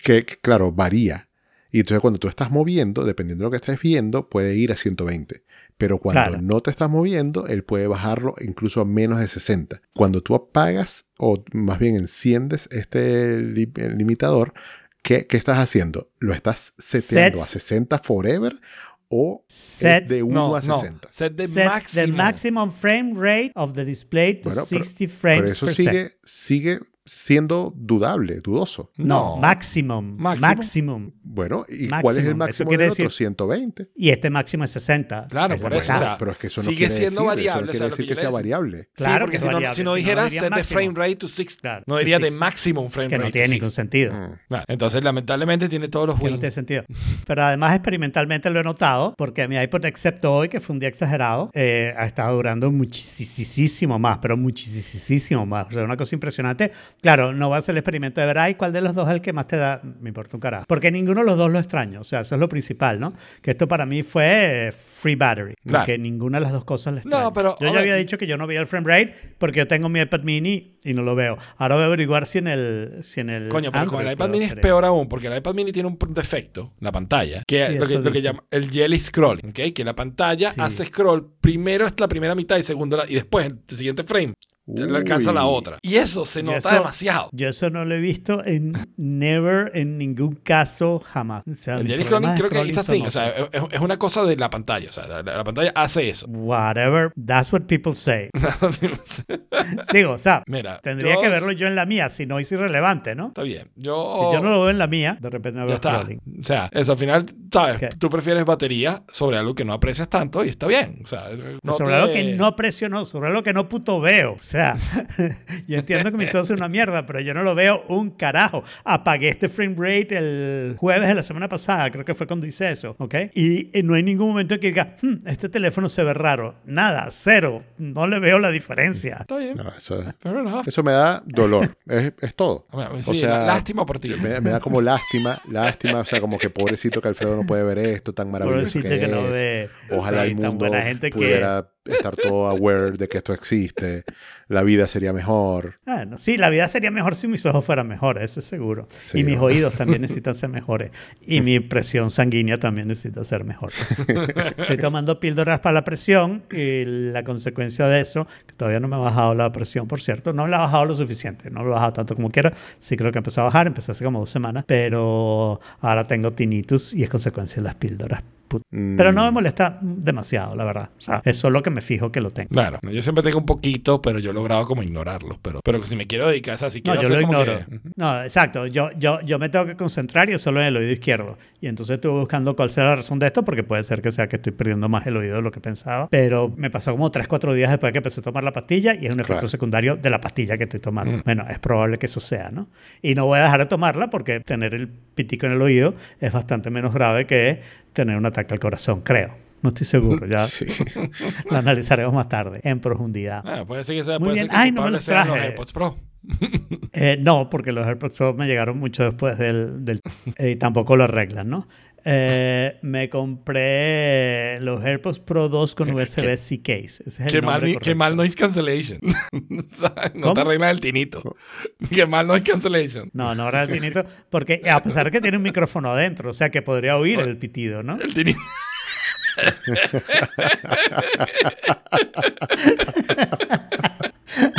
que, que, claro, varía. Y entonces cuando tú estás moviendo, dependiendo de lo que estés viendo, puede ir a 120. Pero cuando Claro. no te estás moviendo, él puede bajarlo incluso a menos de 60. Cuando tú apagas o más bien enciendes este limitador, ¿qué, qué estás haciendo? ¿Lo estás seteando a Sets. 60 forever o es de 1 No, a no. 60? Set de Set máximo. the maximum frame rate of the display to Bueno, pero- 60 Pero frames eso per second. sigue, sigue siendo dudable, dudoso. No, maximum. Máximo. Maximum. Bueno, ¿y Máximo, cuál es el máximo quiere del otro? decir- 120. Y este máximo es 60. Claro, Es por eso, o sea, pero es que eso no sigue quiere siendo decir, variable, Eso no o sea, quiere decir que que sea le- variable. Sí, Claro porque que es si no, variable, si no si no dijeras diría set de máximo. frame rate to 60, Claro, no diría de 60. maximum frame que no rate tiene to ningún 60. sentido. Mm. Claro, entonces, lamentablemente, tiene todos los Que no tiene sentido. Pero además experimentalmente lo he notado porque mi iPod excepto hoy, que fue un día exagerado, eh, ha estado durando muchísimo más, pero muchísimo más. O sea, una cosa impresionante. Claro, no voy a hacer el experimento de ver, ay, ¿cuál de los dos es el que más te da? Me importa un carajo. Porque ninguno de los dos lo extraño. O sea, eso es lo principal, ¿no? Que esto para mí fue eh, free battery. Claro. Porque ninguna de las dos cosas le extraño. No, pero, yo ya ver. había dicho que yo no veía el frame rate porque yo tengo mi iPad mini y no lo veo. Ahora voy a averiguar si en el, si en el Coño, pero con el iPad mini es peor aún, porque el iPad mini tiene un defecto, la pantalla, que Sí, es lo que, lo llama el jelly scrolling, ¿ok? Que la pantalla Sí. hace scroll, primero es la primera mitad y segundo la- y después el siguiente frame se le alcanza la otra. Y eso se nota eso- demasiado. Yo eso no lo he visto en never, en ningún caso, jamás. O sea, El creo que it's thing, o sea, es, es una cosa de la pantalla, o sea, la, la pantalla hace eso. Whatever, that's what people say. (laughs) Digo, o sea, Mira, tendría yo- que verlo yo en la mía, si no es irrelevante, ¿no? Está bien. Yo, Si yo no lo veo en la mía, de repente ya veo está. scrolling. O sea, eso al final, ¿sabes? Tú prefieres batería sobre algo que no aprecias tanto y está bien. O sea, no sobre te- algo que no aprecio, no, sobre algo que no puto veo. O sea, (laughs) yo entiendo que mi socio es una mierda, pero yo no lo veo un carajo. Apagué este frame rate el jueves de la semana pasada, creo que fue cuando hice eso, ¿ok? Y, no hay ningún momento en que diga, "Hmm, este teléfono se ve raro. Nada, cero. No le veo la diferencia. Está bien. No, eso, eso me da dolor. es, es todo. (laughs) Bueno, O sí, sea, lástima por ti. Me, me da como lástima, lástima, o sea, como que pobrecito que Alfredo no puede ver esto tan maravilloso Pobrecito que, que no es. ve. Ojalá Sí, el tan mundo buena gente que- pudiera estar todo aware de que esto existe. La vida sería mejor. Bueno, sí, la vida sería mejor si mis ojos fueran mejores, eso es seguro. Sí, y mis ¿no? oídos también necesitan ser mejores. Y mi presión sanguínea también necesita ser mejor. (laughs) Estoy tomando píldoras para la presión y la consecuencia de eso, que todavía no me ha bajado la presión, por cierto, no la ha bajado lo suficiente, no la ha bajado tanto como quiero. Sí creo que empezó a bajar, empecé hace como dos semanas, pero ahora tengo tinnitus y es consecuencia de las píldoras. Mm. Pero no me molesta demasiado, la verdad. O sea, es solo que me fijo que lo tengo. Claro, yo siempre tengo un poquito, pero yo he logrado como ignorarlo. Pero, pero si me quiero dedicar, sea, si No, quiero yo hacer lo ignoro. que- No, exacto. Yo, yo, yo me tengo que concentrar y solo en el oído izquierdo. Y entonces estuve buscando cuál será la razón de esto, porque puede ser que sea que estoy perdiendo más el oído de lo que pensaba. Pero me pasó como 3, 4 días después de que empecé a tomar la pastilla y es un efecto Claro. secundario de la pastilla que estoy tomando. Mm. Bueno, es probable que eso sea, ¿no? Y no voy a dejar de tomarla porque tener el pitico en el oído es bastante menos grave que tener un ataque al corazón, creo. No estoy seguro, ya (laughs) Sí. (laughs) lo analizaremos más tarde, en profundidad. Ah, puede ser que sea, Muy puede bien. ser que Ay, no me los sean los traje. AirPods Pro. Eh, no, porque los AirPods Pro me llegaron mucho después del... del (laughs) eh, y tampoco lo arreglan, ¿no? Eh, me compré los AirPods Pro 2 con USB-C case. Ese es el Qué mal, qué noise cancellation. (laughs) No ¿Cómo? te arreglas el tinito. Qué mal noise cancellation. No, no era el tinito, porque a pesar de que tiene un micrófono adentro, o sea que podría oír el pitido, ¿no? El tinito. (laughs) (laughs)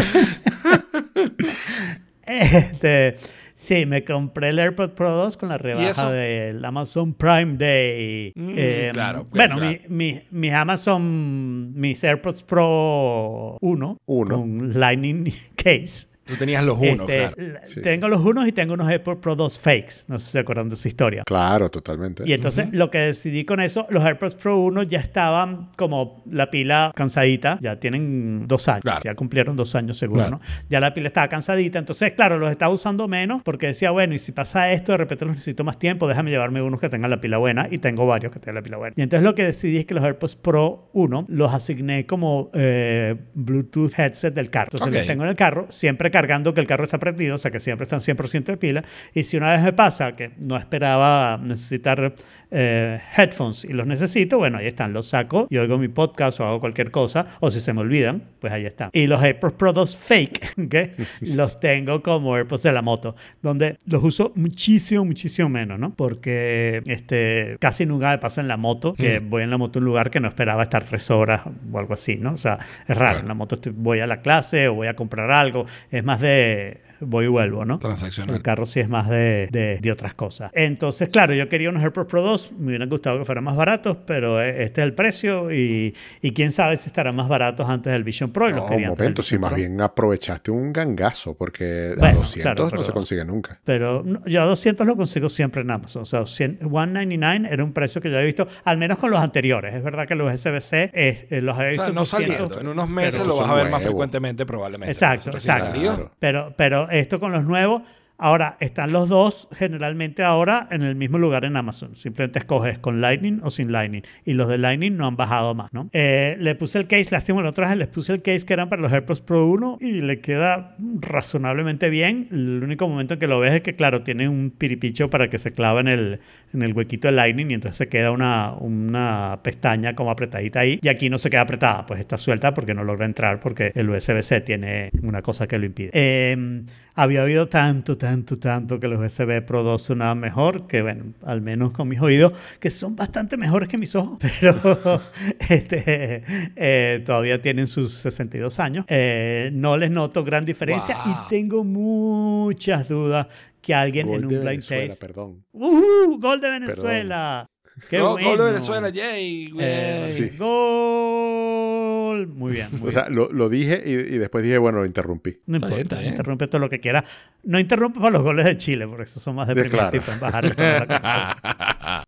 Este, sí, me compré el AirPod Pro 2 con la rebaja del Amazon Prime Day. Mm, Eh, claro, Bueno, claro. mi- mi- mis Amazon, mis AirPods Pro 1 Uno. con Lightning (laughs) Case. Tú tenías los unos, Este, claro. Sí, tengo los unos y tengo unos AirPods Pro 2 fakes. No sé si se acuerdan de esa historia. Claro, totalmente. Y entonces lo que decidí con eso, los AirPods Pro 1 ya estaban como la pila cansadita, ya tienen dos años, Claro. ya cumplieron dos años seguro, Claro. ¿no? Ya la pila estaba cansadita, entonces claro, los estaba usando menos porque decía, bueno, y si pasa esto, de repente los necesito más tiempo, déjame llevarme unos que tengan la pila buena y tengo varios que tengan la pila buena. Y entonces lo que decidí es que los AirPods Pro 1 los asigné como eh, Bluetooth headset del carro. Entonces los tengo en el carro, siempre cargando que el carro está prendido, o sea que siempre están 100% de pila. Y si una vez me pasa que no esperaba necesitar eh, headphones y los necesito, bueno, ahí están, los saco y oigo mi podcast o hago cualquier cosa, o si se me olvidan, pues ahí están. Y los AirPods Pro 2 fake, (laughs) ¿ok? (laughs) los tengo como AirPods de la moto, donde los uso muchísimo, muchísimo menos, ¿no? Porque este, casi nunca me pasa en la moto, que voy en la moto a un lugar que no esperaba estar tres horas o algo así, ¿no? O sea, es raro. En la moto estoy- voy a la clase o voy a comprar algo, es más de voy y vuelvo, ¿no? Transaccional. El carro sí es más de, de- de otras cosas. Entonces, claro, yo quería unos AirPods Pro 2, me hubieran gustado que fueran más baratos, pero eh, este es el precio y, y quién sabe si estarán más baratos antes del Vision Pro. Y los No, quería un momento, si Vision más Pro. bien aprovechaste un gangazo, porque a Bueno, 200 claro, no pero- se consigue nunca. Pero no, yo a 200 lo consigo siempre en Amazon. O sea, 100 199 era un precio que yo había visto, al menos con los anteriores. Es verdad que los SBC eh, eh, los había O visto sea, en no 200, saliendo. En unos meses pero- lo vas a ver más frecuentemente, probablemente. Exacto, exacto. salido. Pero, pero esto con los nuevos, ahora están los dos generalmente ahora en el mismo lugar en Amazon. Simplemente escoges con Lightning o sin Lightning. Y los de Lightning no han bajado más, ¿no? Eh, le puse el case, lástima, vez les puse el case que eran para los AirPods Pro 1 y le queda razonablemente bien. El único momento en que lo ves es que, claro, tiene un piripicho para que se clava en el, en el huequito de Lightning y entonces se queda una, una pestaña como apretadita ahí. Y aquí no se queda apretada, pues está suelta porque no logra entrar porque el USB-C tiene una cosa que lo impide. Eh, había oído tanto, tanto, tanto que los USB Pro 2 sonaban mejor, que bueno, al menos con mis oídos, que son bastante mejores que mis ojos, (laughs) pero este, eh, todavía tienen sus 62 años. Eh, no les noto gran diferencia Wow. y tengo muchas dudas que alguien Gol en un blind Venezuela, taste... perdón. ¡Uh! ¡Gol de Venezuela! ¡Qué Gol- bueno! gol de Venezuela, yay, güey. Eh, Sí. ¡Gol! Muy bien, muy O bien. sea, lo, lo dije y, y después dije, bueno, lo interrumpí. No Está bien, importa, está bien. interrumpe todo lo que quiera. No interrumpe para los goles de Chile, porque esos son más deprimentes claro. y pueden bajar el tono de la.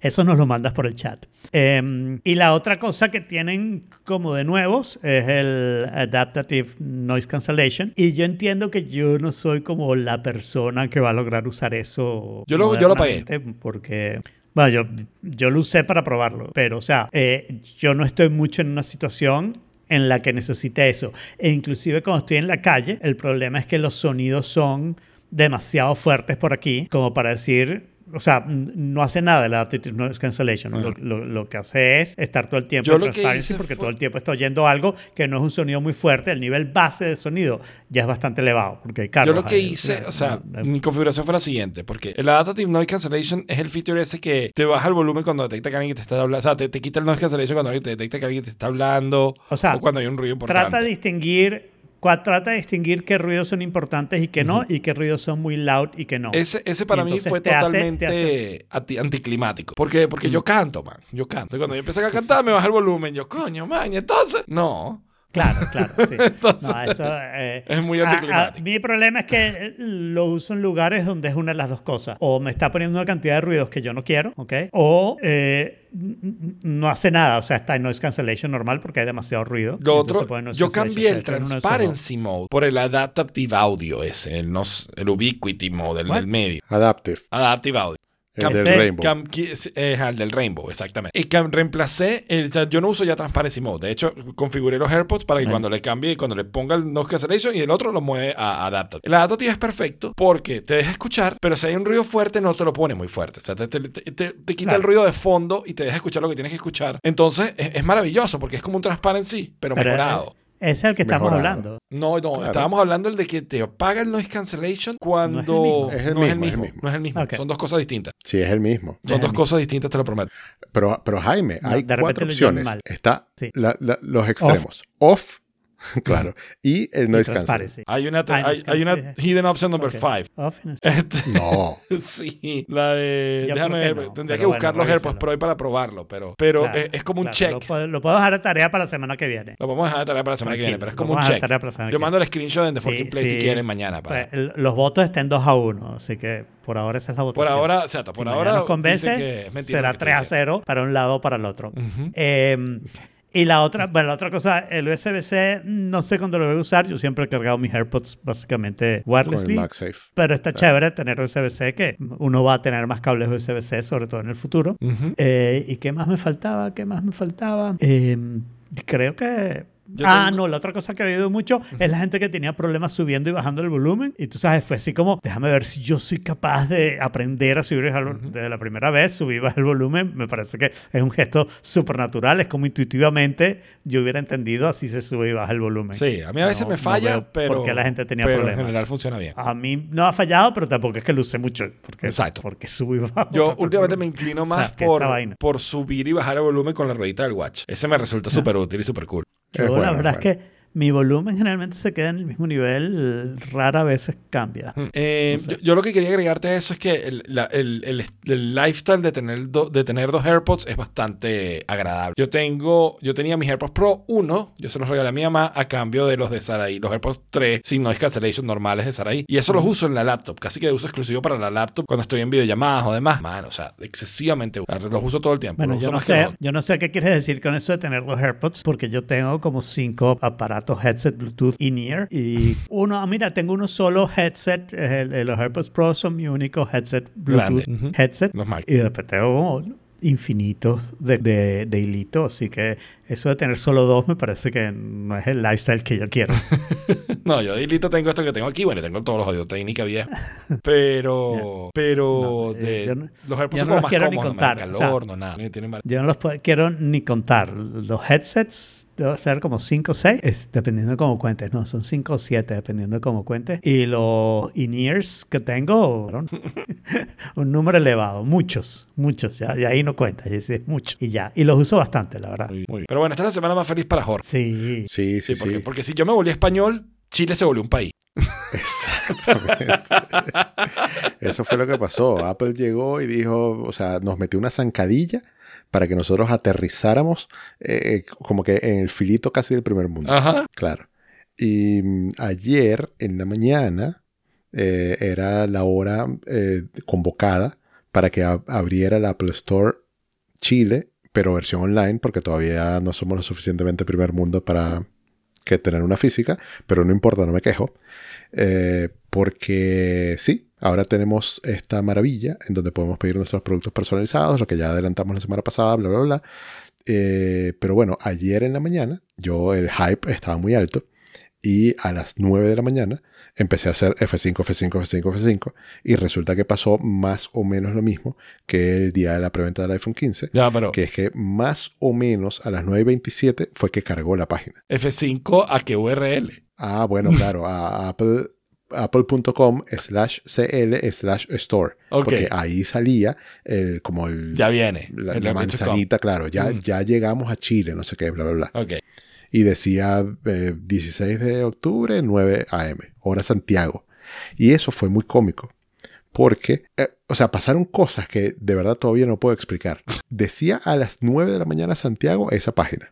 Eso nos lo mandas por el chat. Eh, y la otra cosa que tienen como de nuevos es el Adaptative Noise Cancellation. Y yo entiendo que yo no soy como la persona que va a lograr usar eso. Yo lo- yo lo pagué. Porque. Bueno, yo, yo lo usé para probarlo, pero o sea, eh, yo no estoy mucho en una situación en la que necesite eso. E inclusive cuando estoy en la calle, el problema es que los sonidos son demasiado fuertes por aquí como para decir... O sea, no hace nada el Adaptive Noise Cancellation. Lo, lo- lo que hace es estar todo el tiempo en transparency porque fue- todo el tiempo está oyendo algo que no es un sonido muy fuerte. El nivel base de sonido ya es bastante elevado. Porque hay Yo lo que ahí, hice, o sea, mi configuración fue la siguiente, porque el Adaptive Noise Cancellation es el feature ese que te baja el volumen cuando detecta que alguien te está hablando, o sea, te, te quita el noise cancellation cuando alguien te detecta que alguien te está hablando, O sea, cuando hay un ruido importante. Trata de distinguir, trata de distinguir qué ruidos son importantes y qué no, y qué ruidos son muy loud y qué no. Ese, ese para mí fue te hace- totalmente te hace- anti- anticlimático. Porque, porque yo canto, man. Yo canto. Y cuando yo empecé a cantar, me baja el volumen. Yo, coño, man. Entonces, no. Claro, claro, sí. (laughs) Entonces, No, eso, eh, es muy a- mi problema es que lo uso en lugares donde es una de las dos cosas. O me está poniendo una cantidad de ruidos que yo no quiero, ¿ok? O eh, no hace nada, o sea, está en noise cancellation normal porque hay demasiado ruido. Lo otro, yo cambié el Transparency Mode por el Adaptive Audio ese, el, nos, el Ubiquity Mode, el del medio. Adaptive. Adaptive Audio. El Cam- del Rainbow. Cam- es el del Rainbow, exactamente. Y cam- reemplacé, el, o sea, yo no uso ya Transparency Mode. De hecho, configuré los AirPods para que cuando le cambie, cuando le ponga el Noise Cancellation y el otro lo mueve a Adaptive. El Adaptive es perfecto porque te deja escuchar, pero si hay un ruido fuerte, no te lo pone muy fuerte. O sea, te, te- te- quita Claro. el ruido de fondo y te deja escuchar lo que tienes que escuchar. Entonces, es, es maravilloso porque es como un Transparency, pero, Pero, mejorado. eh, Ese es el que estamos Mejorado. hablando. No, no, Claro. estábamos hablando del de que te apaga el noise cancellation cuando. Es el no es el mismo, es el mismo, mismo. no es el mismo. Son dos cosas distintas. Sí, es el mismo. Son Es dos el cosas distintas, te lo prometo. Pero, pero Jaime, No, hay cuatro opciones. mal. Está Sí. la- la- los extremos. Off, (laughs) claro. Y el Y noise cancel. Hay una, hay, una hidden option number Ok. 5. Office. (laughs) No. (laughs) sí, la de. Yo déjame ver, que no, tendría que buscar bueno, los AirPods. Pro ahí para probarlo, pero, pero Claro, es, es como un check. Lo puedo, lo puedo dejar de tarea para la semana que viene. Lo vamos a dejar de tarea para la semana que viene, pero es como un check. de tarea para la semana Yo mando el screenshot en The Sí, Fucking Play si quieren mañana. Para... Pues, los votos estén 2 a 1, así que por ahora esa es la Por votación. ahora, exacto, por si ahora. nos convence, que es mentira será lo que 3 a estoy 0 para un lado o para el otro. Eh, y la otra, bueno, la otra cosa, el USB-C, no sé cuándo lo voy a usar. Yo siempre he cargado mis AirPods básicamente wirelessly. MagSafe. Pero está chévere tener USB-C, que uno va a tener más cables USB-C, sobre todo en el futuro. Ujú. Eh, ¿Y qué más me faltaba? ¿Qué más me faltaba? Eh, creo que... Yo ah, tengo- no, la otra cosa que ha habido mucho es la gente que tenía problemas subiendo y bajando el volumen. Y tú sabes, fue así como, déjame ver si yo soy capaz de aprender a subir y bajar el- desde la primera vez, subir bajar el volumen. Me parece que es un gesto súper natural. Es como intuitivamente yo hubiera entendido así se sube y baja el volumen. Sí, a mí a veces No- me no falla, veo pero. por qué la gente tenía pero problemas. En general funciona bien. A mí no ha fallado, pero tampoco es que lo use mucho. Porque, Exacto. Porque sube y baja. Yo últimamente me inclino O sea, más por subir y bajar el volumen con la ruedita del watch. Ese me resulta súper útil y súper cool. Yo, bueno, la verdad es que mi volumen generalmente se queda en el mismo nivel, rara vez cambia. Eh, yo, yo lo que quería agregarte a eso es que el, la- el- el- el lifestyle de tener, do- de tener dos AirPods es bastante agradable. Yo tengo, yo tenía mis AirPods Pro 1, yo se los regalé a mi mamá a cambio de los de Saraí, los AirPods 3 sin noise cancellation normales de Saraí. Y eso los uso en la laptop, casi que de uso exclusivo para la laptop cuando estoy en videollamadas o demás. Man, o sea, excesivamente. Los uso todo el tiempo. Bueno, yo no sé, yo no sé qué quieres decir con eso de tener los AirPods, porque yo tengo como cinco aparatos headset Bluetooth in-ear y uno, ah, mira, tengo uno solo headset, el- el- los AirPods Pro son mi único headset Bluetooth headset. Los y después tengo infinitos de, de, de hilito, así que eso de tener solo dos me parece que no es el lifestyle que yo quiero. (laughs) No, yo de hilito tengo esto que tengo aquí. Bueno, tengo todos los audio técnica vieja. Pero, (laughs) pero No, de, yo no- los AirPods yo son no como los más quiero ni cómodos, no me da contar, o sea, calor, no nada. Tienen Yo no los puedo- quiero ni contar. Los headsets deben ser como 5 o 6, dependiendo de cómo cuentes. No, son 5 o 7, dependiendo de cómo cuentes. Y los in-ears que tengo, (laughs) un número elevado. Muchos, muchos. Ya, y ahí no cuentas, y es mucho. Y ya. Y los uso bastante, la verdad. Muy bien, muy bien. Pero bueno, esta es la semana más feliz para Jorge. Sí. Sí, sí, Sí, porque, sí. porque si yo me volví español, Chile se volvió un país. (laughs) Exactamente. Eso fue lo que pasó. Apple llegó y dijo, o sea, nos metió una zancadilla para que nosotros aterrizáramos eh, como que en el filito casi del primer mundo. Ajá. Claro. Y mm, ayer en la mañana eh, era la hora eh, convocada para que ab- abriera la Apple Store Chile, pero versión online, porque todavía no somos lo suficientemente primer mundo para que tener una física, pero no importa, no me quejo. Eh, porque sí, ahora tenemos esta maravilla en donde podemos pedir nuestros productos personalizados, lo que ya adelantamos la semana pasada, bla, bla, bla. Eh, pero bueno, ayer en la mañana, yo el hype estaba muy alto y a las 9 de la mañana empecé a hacer F5, F5, F5, F5 y resulta que pasó más o menos lo mismo que el día de la preventa del iPhone 15, Ya, pero que es que más o menos a las 9.27 fue que cargó la página. F5 a qué URL. Ah, bueno, claro, a Apple apple.com slash cl slash store. Ok. Porque ahí salía el, como el, Ya viene. la, El la F5. manzanita, claro, ya, Mm. ya llegamos a Chile, no sé qué, bla, bla, bla. Ok. Y decía eh, 16 de octubre, 9 a.m., hora Santiago. Y eso fue muy cómico. Porque, eh, o sea, pasaron cosas que de verdad todavía no puedo explicar. Decía a las 9 de la mañana Santiago esa página.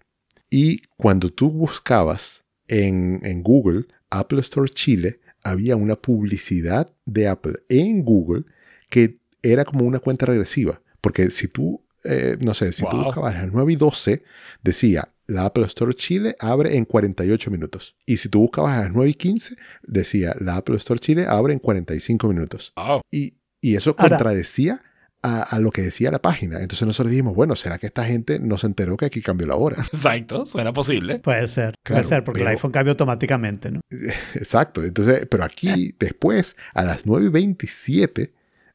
Y cuando tú buscabas en, en Google Apple Store Chile, había una publicidad de Apple en Google que era como una cuenta regresiva. Porque si tú, eh, no sé, si tú buscabas a las 9 y 12, decía la Apple Store Chile abre en 48 minutos. Y si tú buscabas a las 9 y 15, decía la Apple Store Chile abre en 45 minutos. Wow. Y, y eso Ahora- contradecía a, a lo que decía la página. Entonces nosotros dijimos, bueno, ¿será que esta gente no se enteró que aquí cambió la hora? (laughs) Exacto. Suena posible. Puede ser, Claro, puede ser, porque pero- el iPhone cambia automáticamente, ¿no? (laughs) Exacto. Entonces, pero aquí después, a las 9 y 27,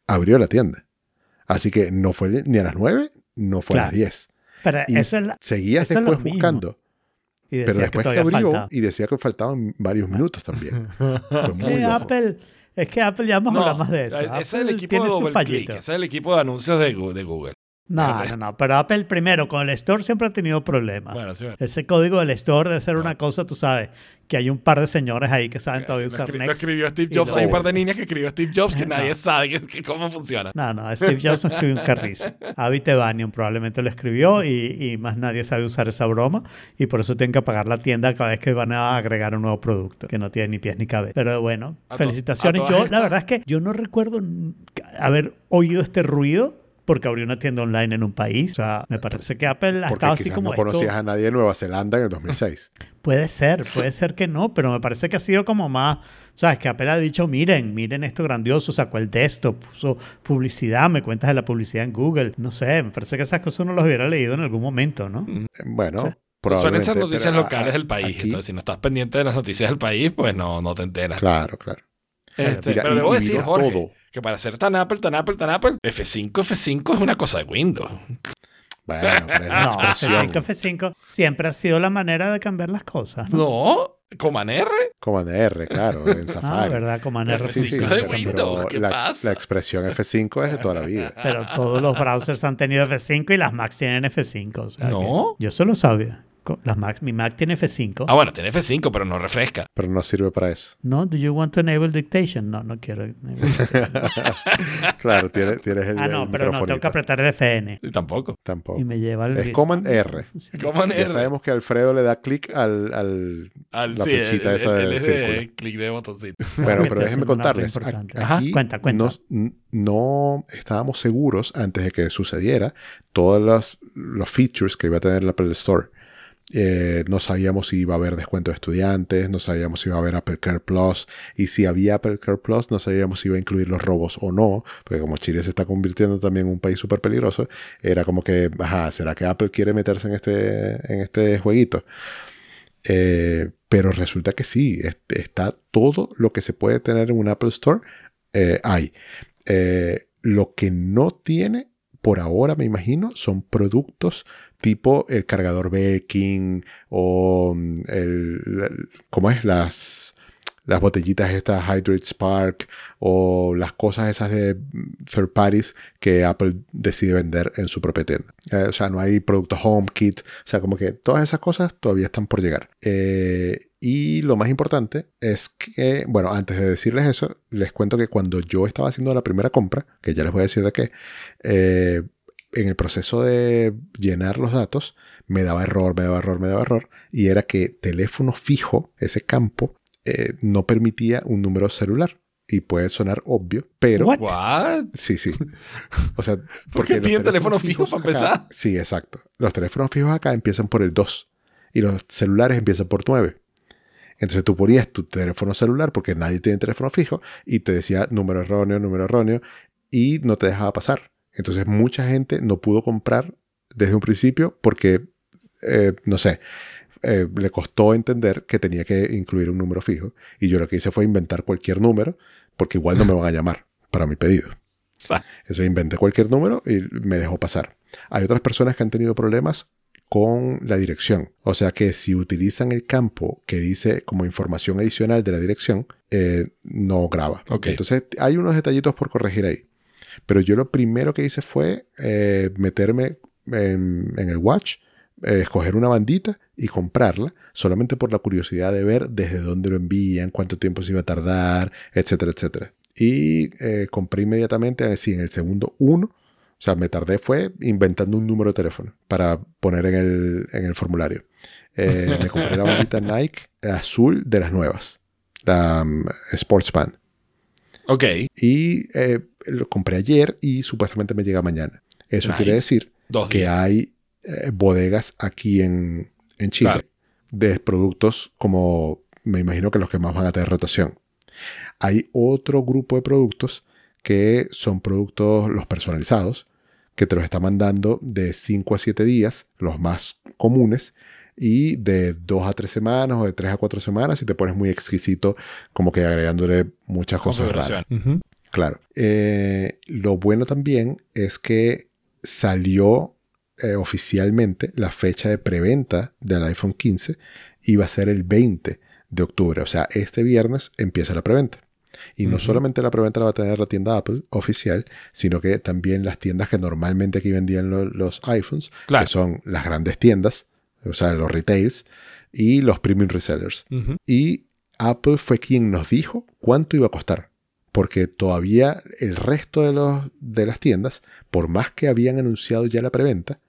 abrió la tienda. Así que no fue ni a las 9, no fue a las Claro. 10. Pero Y eso es la- Seguías eso después buscando. y decía Pero que después que, abrió falta. y decía que faltaban varios minutos también. (laughs) Fue muy Eh, loco. Apple, es que Apple ya vamos a hablar más de eso. ese es el equipo tiene de. Ese es el equipo de anuncios de Google. No, no, no. Pero Apple primero, con el Store siempre ha tenido problemas. Bueno, sí, bueno. Ese código del Store debe ser una cosa, tú sabes, que hay un par de señores ahí que saben todavía usar escri- lo Next. escribió Steve Jobs. Hay un par de niñas que escribió Steve Jobs que (laughs) No. nadie sabe que- que cómo funciona. No, no, Steve Jobs no escribió un carrizo. (laughs) Avi Tebanion probablemente lo escribió y, y más nadie sabe usar esa broma y por eso tienen que apagar la tienda cada vez que van a agregar un nuevo producto que no tiene ni pies ni cabeza. Pero bueno, A felicitaciones. Yo, la verdad es que yo no recuerdo haber oído este ruido porque abrió una tienda online en un país. O sea, me parece que Apple ha Porque estado así como no esto. conocías a nadie de Nueva Zelanda en el 2006. (laughs) Puede ser, puede ser que no, pero me parece que ha sido como más, ¿sabes? Que Apple ha dicho, miren, miren esto grandioso, sacó el desktop, puso publicidad, me cuentas de la publicidad en Google. No sé, me parece que esas cosas uno las hubiera leído en algún momento, ¿no? Eh, Bueno, Suelen probablemente. ser noticias pero, locales del país. aquí- Entonces, si no estás pendiente de las noticias del país, pues no, no te enteras. Claro, claro. Este, Mira, pero debo decir, Jorge, todo. Que para ser tan Apple, tan Apple, tan Apple, F5, F5 es una cosa de Windows. Bueno, pero es (laughs) No, expresión. F5, F5 siempre ha sido la manera de cambiar las cosas. ¿no? No, Command R. Command R, claro, en Ah, Safari. ¿verdad? Como en F5 Sí, sí, de Windows, ¿qué la, pasa? la expresión F5 es de toda la vida. Pero todos los browsers han tenido F5 y las Macs tienen F5. o sea No. yo solo sabía. Las Macs, mi Mac tiene F5. Ah, bueno, tiene F5, pero no refresca. Pero no sirve para eso. No, do you want to enable dictation? No, no quiero. (laughs) Claro, tienes, tienes el. ah, no, el pero no, tengo que apretar el FN. Y tampoco. Tampoco. Y me lleva el. Es Command R. Command Ya R. sabemos que Alfredo le da clic al, al- Al- la sí, flechita el- esa del clic de botoncito. (laughs) Bueno, pero déjenme contarles. Aquí Ajá, cuenta, cuenta. No, n- no estábamos seguros antes de que sucediera todos los, los features que iba a tener el Apple Store. Eh, no sabíamos si iba a haber descuento de estudiantes, no sabíamos si iba a haber Apple Care Plus, y si había Apple Care Plus, no sabíamos si iba a incluir los robos o no, porque como Chile se está convirtiendo también en un país súper peligroso, era como que, ajá, ¿será que Apple quiere meterse en este, en este jueguito? Eh, pero resulta que sí, es- está todo lo que se puede tener en un Apple Store, eh, hay. Lo que no tiene, por ahora me imagino, son productos tipo el cargador Belkin o mm, el, ¿cómo es? Las, las botellitas estas Hydrate Spark o las cosas esas de mm, third parties que Apple decide vender en su propia tienda. Eh, o sea, no hay productos HomeKit, o sea, como que todas esas cosas todavía están por llegar. Eh, y lo más importante es que, bueno, antes de decirles eso, les cuento que cuando yo estaba haciendo la primera compra, que ya les voy a decir de qué, eh, en el proceso de llenar los datos, me daba error, me daba error, me daba error, y era que teléfono fijo, ese campo, eh, no permitía un número celular. Y puede sonar obvio, pero... What? Sí, sí. (laughs) O sea, ¿Por porque qué los piden teléfono fijo para acá- empezar? Sí, exacto. Los teléfonos fijos acá empiezan por el 2 y los celulares empiezan por 9. Entonces tú ponías tu teléfono celular porque nadie tiene teléfono fijo y te decía número erróneo, número erróneo y no te dejaba pasar. Entonces mucha gente no pudo comprar desde un principio porque, eh, no sé, eh, le costó entender que tenía que incluir un número fijo. Y yo lo que hice fue inventar cualquier número porque igual no me van a llamar para mi pedido. Eso inventé cualquier número y me dejó pasar. Hay otras personas que han tenido problemas con la dirección. O sea que si utilizan el campo que dice como información adicional de la dirección, eh, no graba. Ok. Entonces hay unos detallitos por corregir ahí. Pero yo lo primero que hice fue eh, meterme en, en el watch, eh, escoger una bandita y comprarla, solamente por la curiosidad de ver desde dónde lo envían, cuánto tiempo se iba a tardar, etcétera, etcétera. Y eh, compré inmediatamente, así en el segundo uno, o sea, me tardé fue inventando un número de teléfono para poner en el, en el formulario. Eh, me compré la bandita (laughs) Nike azul de las nuevas, la um, Sports Band. Ok. Y eh, lo compré ayer y supuestamente me llega mañana. Eso Nice. quiere decir Dos que hay eh, bodegas aquí en, en Chile Claro. de productos como me imagino que los que más van a tener rotación. Hay otro grupo de productos que son productos los personalizados, que te los está mandando de 5 a 7 días, los más comunes, y de 2 a 3 semanas o de 3 a 4 semanas si te pones muy exquisito, como que agregándole muchas cosas raras. Claro. Eh, lo bueno también es que salió eh, oficialmente la fecha de preventa del iPhone 15 y va a ser el 20 de octubre. O sea, este viernes empieza la preventa. Y no Ujú. solamente la preventa la va a tener la tienda Apple oficial, sino que también las tiendas que normalmente aquí vendían lo- los iPhones, Claro. que son las grandes tiendas, o sea, los retails, y los premium resellers. Y Apple fue quien nos dijo cuánto iba a costar. Porque todavía el resto de, los, de las tiendas, por más que habían anunciado ya la preventa,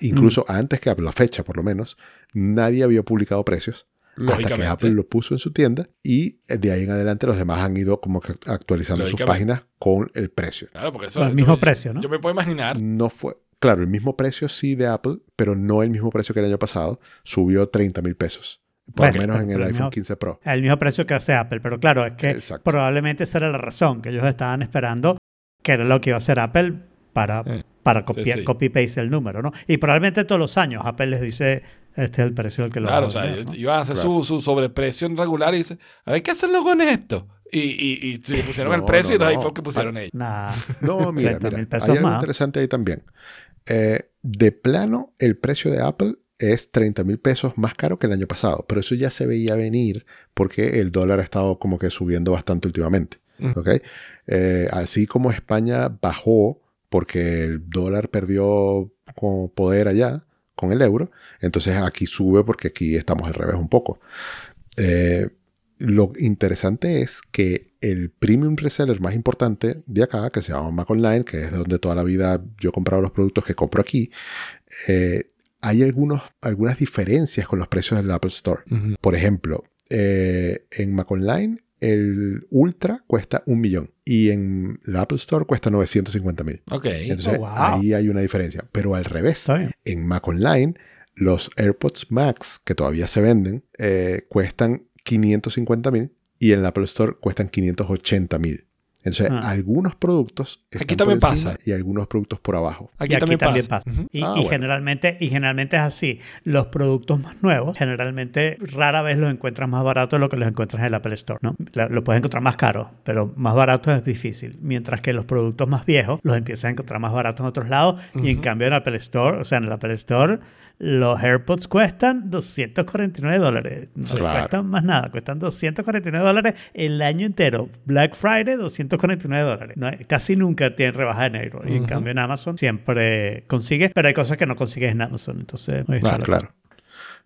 incluso antes que Apple, la fecha por lo menos, nadie había publicado precios. Hasta que. Apple lo puso en su tienda y de ahí en adelante los demás han ido como que actualizando sus páginas con el precio. Claro, porque eso Al yo- mismo yo- precio, ¿no? Yo me puedo imaginar. No fue, claro, el mismo precio sí de Apple, pero no el mismo precio que el año pasado. Subió 30 mil pesos. Por Bueno, lo menos en el iPhone mismo- 15 Pro. El mismo precio que hace Apple, pero claro, es que Exacto. probablemente esa era la razón, que ellos estaban esperando que era lo que iba a hacer Apple para, Eh, para copiar, sí. copy-paste el número, ¿no? Y probablemente todos los años Apple les dice, este es el precio al que lo Claro, o sea, ¿no? iban a hacer Claro. su, su sobreprecio en regular y dice, a ver, ¿qué hacerlo con esto? Y, y, y pusieron el precio y no, no. fue que pusieron ellos. Nah. No, mira, 30 mira, mil pesos hay algo más. interesante ahí también. Eh, de plano, el precio de Apple es 30 mil pesos más caro que el año pasado, pero eso ya se veía venir porque el dólar ha estado como que subiendo bastante últimamente. Mm. Eh, así como España bajó porque el dólar perdió como poder allá con el euro, entonces aquí sube porque aquí estamos al revés un poco. Eh, lo interesante es que el premium reseller más importante de acá, que se llama Mac Online, que es donde toda la vida yo he comprado los productos que compro aquí, eh, hay algunos, algunas diferencias con los precios del Apple Store. Por ejemplo, eh, en Mac Online el Ultra cuesta un millón y en la Apple Store cuesta 950 mil. Ok. Entonces Oh, wow. ahí hay una diferencia. Pero al revés, en Mac Online, los AirPods Max, que todavía se venden, eh, cuestan 550 mil y en la Apple Store cuestan 580 mil. Entonces, Ah. algunos productos están Aquí también pasa. y algunos productos por abajo. Aquí, y aquí también, también pasa. Y, Ah, y bueno. generalmente, y generalmente es así. Los productos más nuevos, generalmente rara vez los encuentras más baratos de lo que los encuentras en el Apple Store. ¿no? La- Lo puedes encontrar más caro, pero más barato es difícil. Mientras que los productos más viejos los empiezas a encontrar más baratos en otros lados. Y en cambio en el Apple Store, o sea, en el Apple Store, los AirPods cuestan 249 dólares. No. Claro. cuestan más nada. Cuestan 249 dólares el año entero. Black Friday, 249 dólares. No, casi nunca tienen rebaja de enero. Y en cambio en Amazon siempre consigues, pero hay cosas que no consigues en Amazon. Entonces, ahí está Claro, la Claro.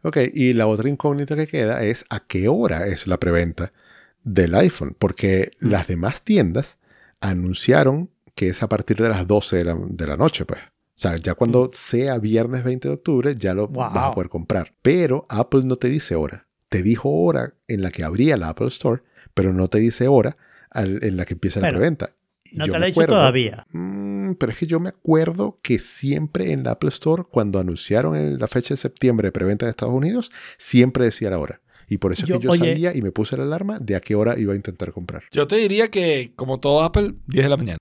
Ok, y la otra incógnita que queda es a qué hora es la preventa del iPhone, porque Mm. las demás tiendas anunciaron que es a partir de las 12 de la, de la noche, pues. O sea, ya cuando sea viernes 20 de octubre, ya lo. Wow. vas a poder comprar. Pero Apple no te dice hora. Te dijo hora en la que abría la Apple Store, pero no te dice hora al- en la que empieza la preventa. Y No yo te lo me he dicho todavía. Mm, pero es que yo me acuerdo que siempre en la Apple Store, cuando anunciaron la fecha de septiembre de preventa de Estados Unidos, siempre decía la hora. Y por eso Yo- es que yo oye- sabía y me puse la alarma de a qué hora iba a intentar comprar. Yo te diría que, como todo Apple, 10 de la mañana.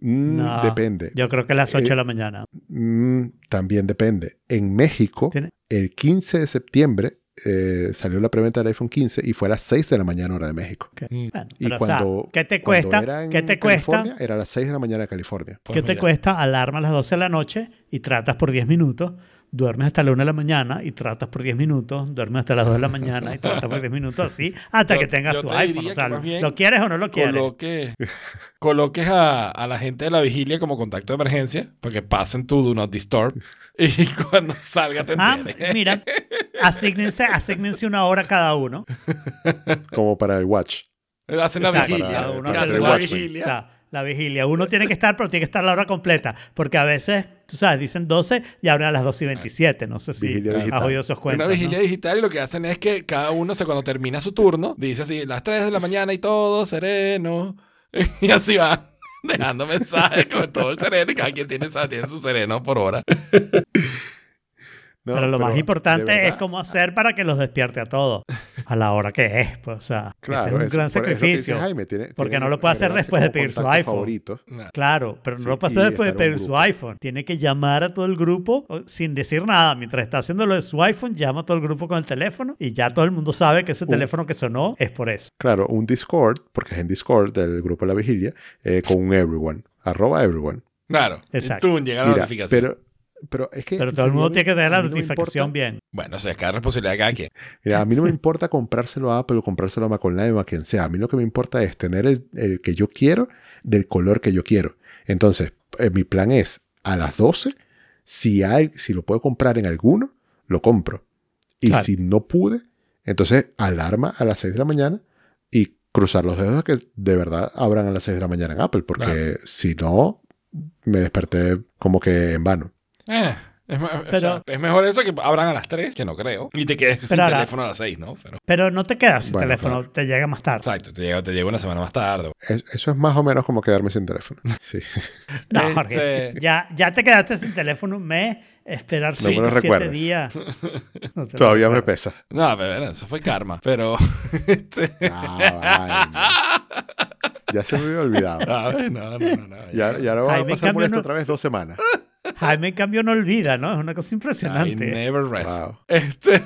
Mm, No, depende. Yo creo que a las 8 Eh, de la mañana. Mm, también depende. En México, ¿Tiene? el 15 de septiembre eh, salió la preventa del iPhone 15 y fue a las 6 de la mañana hora de México. Ok. Mm. Bueno, Y pero, o cuando, sea, ¿qué te cuando cuesta? era en ¿Qué te cuesta? California, era a las 6 de la mañana de California. Pues ¿Qué te mira. cuesta? Alarma a las 12 de la noche y tratas por 10 minutos. Duermes hasta la 1 de la mañana y tratas por 10 minutos. Duermes hasta las 2 de la mañana y tratas por 10 minutos así hasta Yo- que tengas tu te iPhone. O sea, ¿lo quieres o no lo quieres? Coloque, coloques a, a la gente de la vigilia como contacto de emergencia para que pasen tu Do Not Disturb y (laughs) cuando salga te Ah, mira, asígnense, asígnense una hora cada uno. Como para el Watch. Hacen la Exacto, vigilia. cada uno hace watch. Watchmen. O sea, la vigilia. Uno tiene que estar, pero tiene que estar la hora completa. Porque a veces, tú sabes, dicen 12 y abren a las 12 y 27. No sé si has oído esos cuentos. Una vigilia ¿no? digital y lo que hacen es que cada uno, se cuando termina su turno, dice así, las 3 de la mañana y todo sereno. (laughs) Y así van dejando mensajes con todo el sereno y cada quien tiene, tiene su sereno por hora. No, pero lo más importante es cómo hacer para que los despierte a todos. A la hora que es, pues, o sea, Claro, ese es un gran dice sacrificio. Jaime, tiene- porque tiene no lo puede hacer después de pedir su iPhone. favorito. Claro, pero no Sí, lo puede hacer después de un pedir su iPhone. Tiene que llamar a todo el grupo sin decir nada. Mientras está haciendo lo de su iPhone, llama a todo el grupo con el teléfono y ya todo el mundo sabe que ese Uh. teléfono que sonó es por eso. Claro, un Discord, porque es en Discord del grupo La Vigilia, eh, con un everyone, arroba everyone. Claro. Exacto. Y tú llega la Mira, notificación. pero Pero es que. Pero todo el mundo tiene que tener la no notificación bien. Bueno, eso es cada responsabilidad de cada quien. (laughs) Mira, a mí no me importa comprárselo a Apple o comprárselo a Mac Online o a quien sea. A mí lo que me importa es tener el, el que yo quiero del color que yo quiero. Entonces, eh, mi plan es a las 12, si, hay, si lo puedo comprar en alguno, lo compro. Y Claro. si no pude, entonces alarma a las 6 de la mañana y cruzar los dedos a que de verdad abran a las 6 de la mañana en Apple, porque Claro. si no, me desperté como que en vano. Eh, es, ma- o Pero- sea, es mejor eso que abran a las 3, que no creo. Y te quedes sin Pero ahora- teléfono a las 6, ¿no? Pero, Pero no te quedas sin Bueno, teléfono, claro. te llega más tarde. exacto, te llega, te llega una semana más tarde. Es- eso es más o menos como quedarme sin teléfono. (laughs) Sí. No, Este- Jorge, ya, ya te quedaste sin teléfono un mes, esperar No me cinco, (laughs) lo siete días. No Todavía me pesa. No, pero bueno, eso fue karma. Pero. (laughs) este, Ah. Ya se me había olvidado. a ver, no, no, no. no, Ya, ya no va a pasar por esto no- otra vez dos semanas. Jaime, en cambio, no olvida, ¿no? Es una cosa I impresionante. never rest. Wow. Este.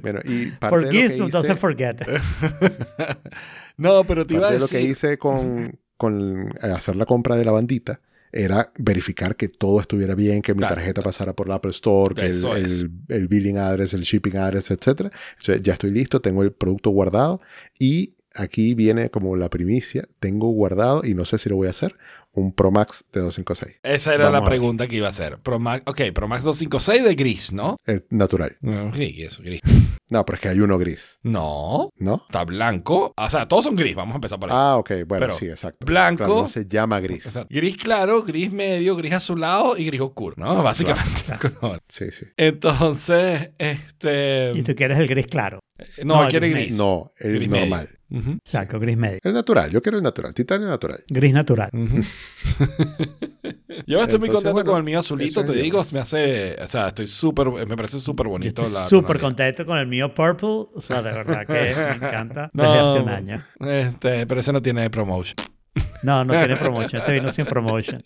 Bueno, y parte de lo que hice, doesn't forget. (laughs) no, pero te iba a parte de decir. lo que hice con, con hacer la compra de la bandita era verificar que todo estuviera bien, que mi Claro, tarjeta pasara por la Apple Store, que el, el- el billing address, el shipping address, etc. ya estoy listo, tengo el producto guardado y aquí viene como la primicia, tengo guardado y no sé si lo voy a hacer, un Pro Max de 256, Esa era Vamos la pregunta que iba a hacer. Pro Max, ok, Pro Max 256 de gris, ¿no? el natural. Sí, eso, gris. No, pero es que hay uno gris, No, ¿no? está blanco. O sea, todos son gris. Vamos a empezar por ahí. Ah, ok, bueno, Pero sí, exacto. blanco. Claro, no se llama gris. O sea, gris claro, gris medio, gris azulado y gris oscuro, ¿no? Básicamente. (laughs) Sí, sí. Entonces, este. Y tú quieres el gris claro. No, no, quiere gris gris. No, el Gris medio. Ujú. Saco, gris medio. El natural, yo quiero el natural, titanio natural. Gris natural. (laughs) Yo estoy muy contento bueno, con el mío azulito, es te digo, me hace, o sea, estoy súper, me parece súper Yo bonito estoy súper contento con el mío purple. O sea, de verdad que me encanta No, (laughs) desde hace un año. Este, pero ese no tiene promotion. No, no tiene promotion. Este vino sin promotion.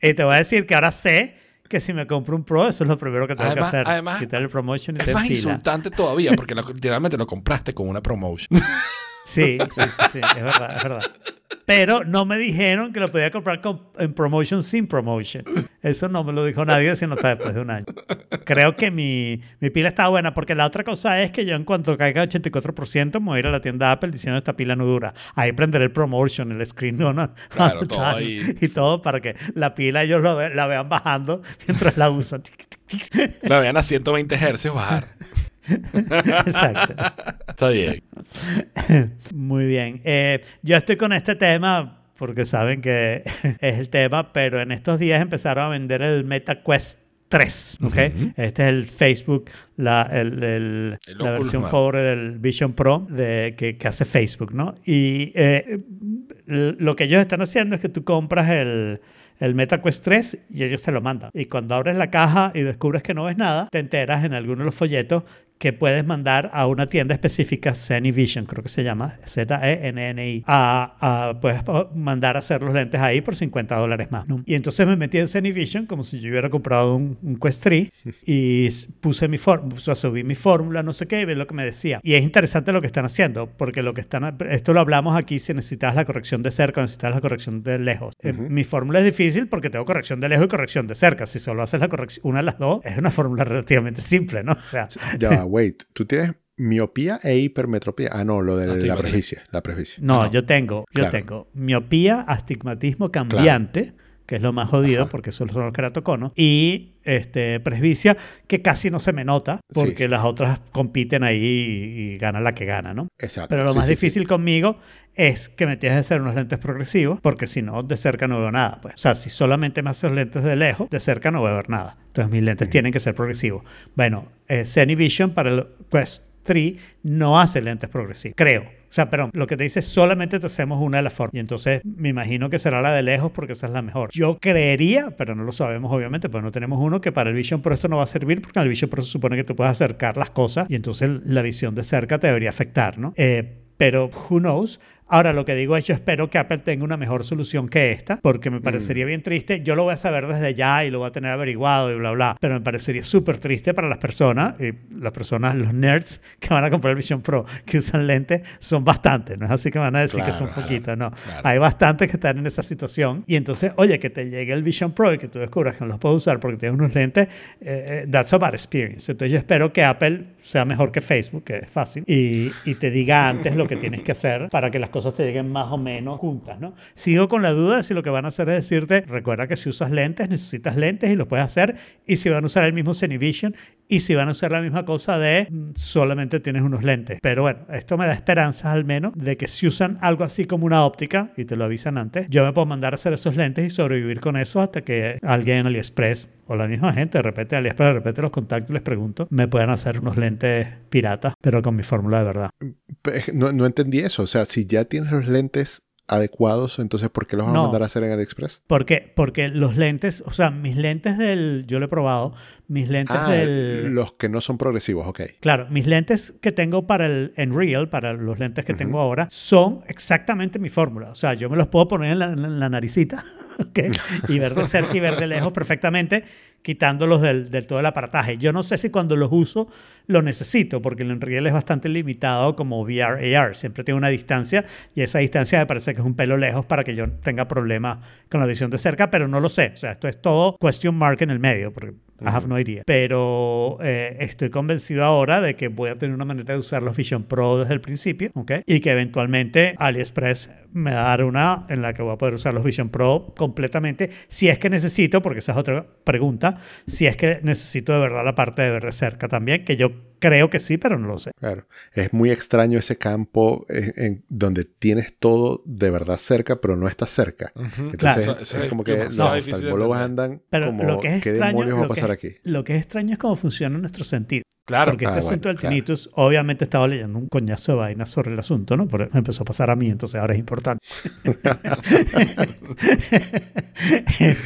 Y te voy a decir que ahora sé que si me compro un Pro, eso es lo primero que tengo Además- que hacer. además- Quitar el promotion y Es más insultante todavía porque lo- literalmente lo compraste con una promotion. (laughs) Sí, sí, sí, es verdad, es verdad. Pero no me dijeron que lo podía comprar con- en promotion sin promotion. Eso no me lo dijo nadie, sino hasta después de un año. Creo que mi, mi pila está buena, porque la otra cosa es que yo en cuanto caiga 84%, me voy a ir a la tienda Apple diciendo esta pila no dura. Ahí prenderé el promotion, el screen Claro, (laughs) todo time ahí. y todo para que la pila ellos lo ve- la vean bajando mientras la usan. La vean a 120 hercios bajar. (laughs) Exacto. Está bien. Muy bien. Eh, yo estoy con este tema porque saben que (laughs) es el tema, pero en estos días empezaron a vender el MetaQuest 3, ¿ok? Ujú. Este es el Facebook, la, el- el- El la versión pobre del Vision Pro de, que, que hace Facebook, ¿no? Y eh, lo que ellos están haciendo es que tú compras el, el MetaQuest 3 y ellos te lo mandan. Y cuando abres la caja y descubres que no ves nada, te enteras en alguno de los folletos que puedes mandar a una tienda específica, Vision, creo que se llama, Z-E-N-N-I, a, a- puedes mandar a hacer los lentes ahí por 50 dólares más. ¿no? Y entonces me metí en Vision como si yo hubiera comprado un, un Quest 3 (laughs) y puse mi fórmula, subí mi fórmula, no sé qué, y ves lo que me decía. Y es interesante lo que están haciendo, porque lo que están, esto lo hablamos aquí si necesitas la corrección de cerca necesitas la corrección de lejos. Eh, mi fórmula es difícil porque tengo corrección de lejos y corrección de cerca. Si solo haces la corrección, una de las dos, es una fórmula relativamente simple, ¿no? O sea, Ya wait. Tú tienes miopía e hipermetropía. Ah, no, lo de la presbicia. La presbicia. No, Ah, no. yo tengo, yo Claro. tengo miopía, astigmatismo cambiante, que es lo más jodido Ajá. porque son los keratoconos, y este, presbicia, que casi no se me nota Sí, porque sí. las otras compiten ahí y, y gana la que gana, ¿no? Exacto. Pero lo Sí, más sí, sí. difícil conmigo es que me tienes que hacer unos lentes progresivos, porque si no, de cerca no veo nada. Pues. O sea, si solamente me haces lentes de lejos, de cerca no voy a ver nada. Entonces mis lentes tienen que ser progresivos. Bueno, eh, Vision para el Quest 3 no hace lentes progresivos, creo. O sea, perdón, lo que te dice es solamente te hacemos una de las formas. Y entonces me imagino que será la de lejos porque esa es la mejor. Yo creería, pero no lo sabemos obviamente, pues no tenemos uno que para el Vision Pro esto no va a servir porque el Vision Pro se supone que tú puedes acercar las cosas y entonces la visión de cerca te debería afectar, ¿no? Eh, pero who knows, Ahora, lo que digo es, yo espero que Apple tenga una mejor solución que esta, porque me parecería bien triste. Yo lo voy a saber desde ya y lo voy a tener averiguado y bla, bla, pero me parecería súper triste para las personas, y las personas, los nerds que van a comprar el Vision Pro, que usan lentes, son bastantes, no es así que van a decir que son Claro, poquitos, no. claro. Hay bastantes que están en esa situación y entonces, oye, que te llegue el Vision Pro y que tú descubras que no los puedes usar porque tienes unos lentes, eh, eh, that's a bad experience. Entonces yo espero que Apple sea mejor que Facebook, que es fácil, y, y te diga antes lo que tienes que hacer para que las cosas te lleguen más o menos juntas, ¿no? Sigo con la duda de si lo que van a hacer es decirte, recuerda que si usas lentes, necesitas lentes y los puedes hacer, y si van a usar el mismo Cinevision, y si van a usar la misma cosa de mm, solamente tienes unos lentes. Pero bueno, esto me da esperanzas al menos de que si usan algo así como una óptica, y te lo avisan antes, yo me puedo mandar a hacer esos lentes y sobrevivir con eso hasta que alguien en AliExpress o la misma gente, de repente AliExpress, de repente los contactos les pregunto, me puedan hacer unos lentes piratas, pero con mi fórmula de verdad. No, no entendí eso. O sea, si ya tienes los lentes adecuados, entonces ¿por qué los vas No. a mandar a hacer en AliExpress? ¿Por qué? Porque los lentes, o sea, mis lentes del, yo lo he probado, mis lentes Ah, del... los que no son progresivos, ok. Claro, mis lentes que tengo para el Enreal, para los lentes que tengo ahora, son exactamente mi fórmula. O sea, yo me los puedo poner en la, en la naricita (laughs) ¿ok? y ver de cerca y ver de lejos perfectamente, quitándolos del, todo el aparataje. Yo no sé si cuando los uso lo necesito, porque el Enreal es bastante limitado como VR AR. Siempre tiene una distancia y esa distancia me parece que es un pelo lejos para que yo tenga problemas con la visión de cerca, pero no lo sé. O sea, esto es todo question mark en el medio, I have no idea. Pero eh, estoy convencido ahora de que voy a tener una manera de usar los Vision Pro desde el principio, ¿ok? Y que eventualmente AliExpress me va a dar una en la que voy a poder usar los Vision Pro completamente, si es que necesito, porque esa es otra pregunta, si es que necesito de verdad la parte de ver de cerca también, que yo creo que sí, pero no lo sé. Claro. Es muy extraño ese campo en, en donde tienes todo de verdad cerca, pero no estás cerca. Entonces Claro. Eso- es, eso es como que los oftalmólogos andan Pero como, lo que es ¿qué extraño, demonios va a lo que pasar aquí? lo que es extraño es cómo funciona nuestro sentido. Claro. Porque Ah, este bueno, asunto del claro. tinnitus, obviamente estaba leyendo un coñazo de vainas sobre el asunto, ¿no? Pero me empezó a pasar a mí, entonces ahora es importante. (laughs) (laughs)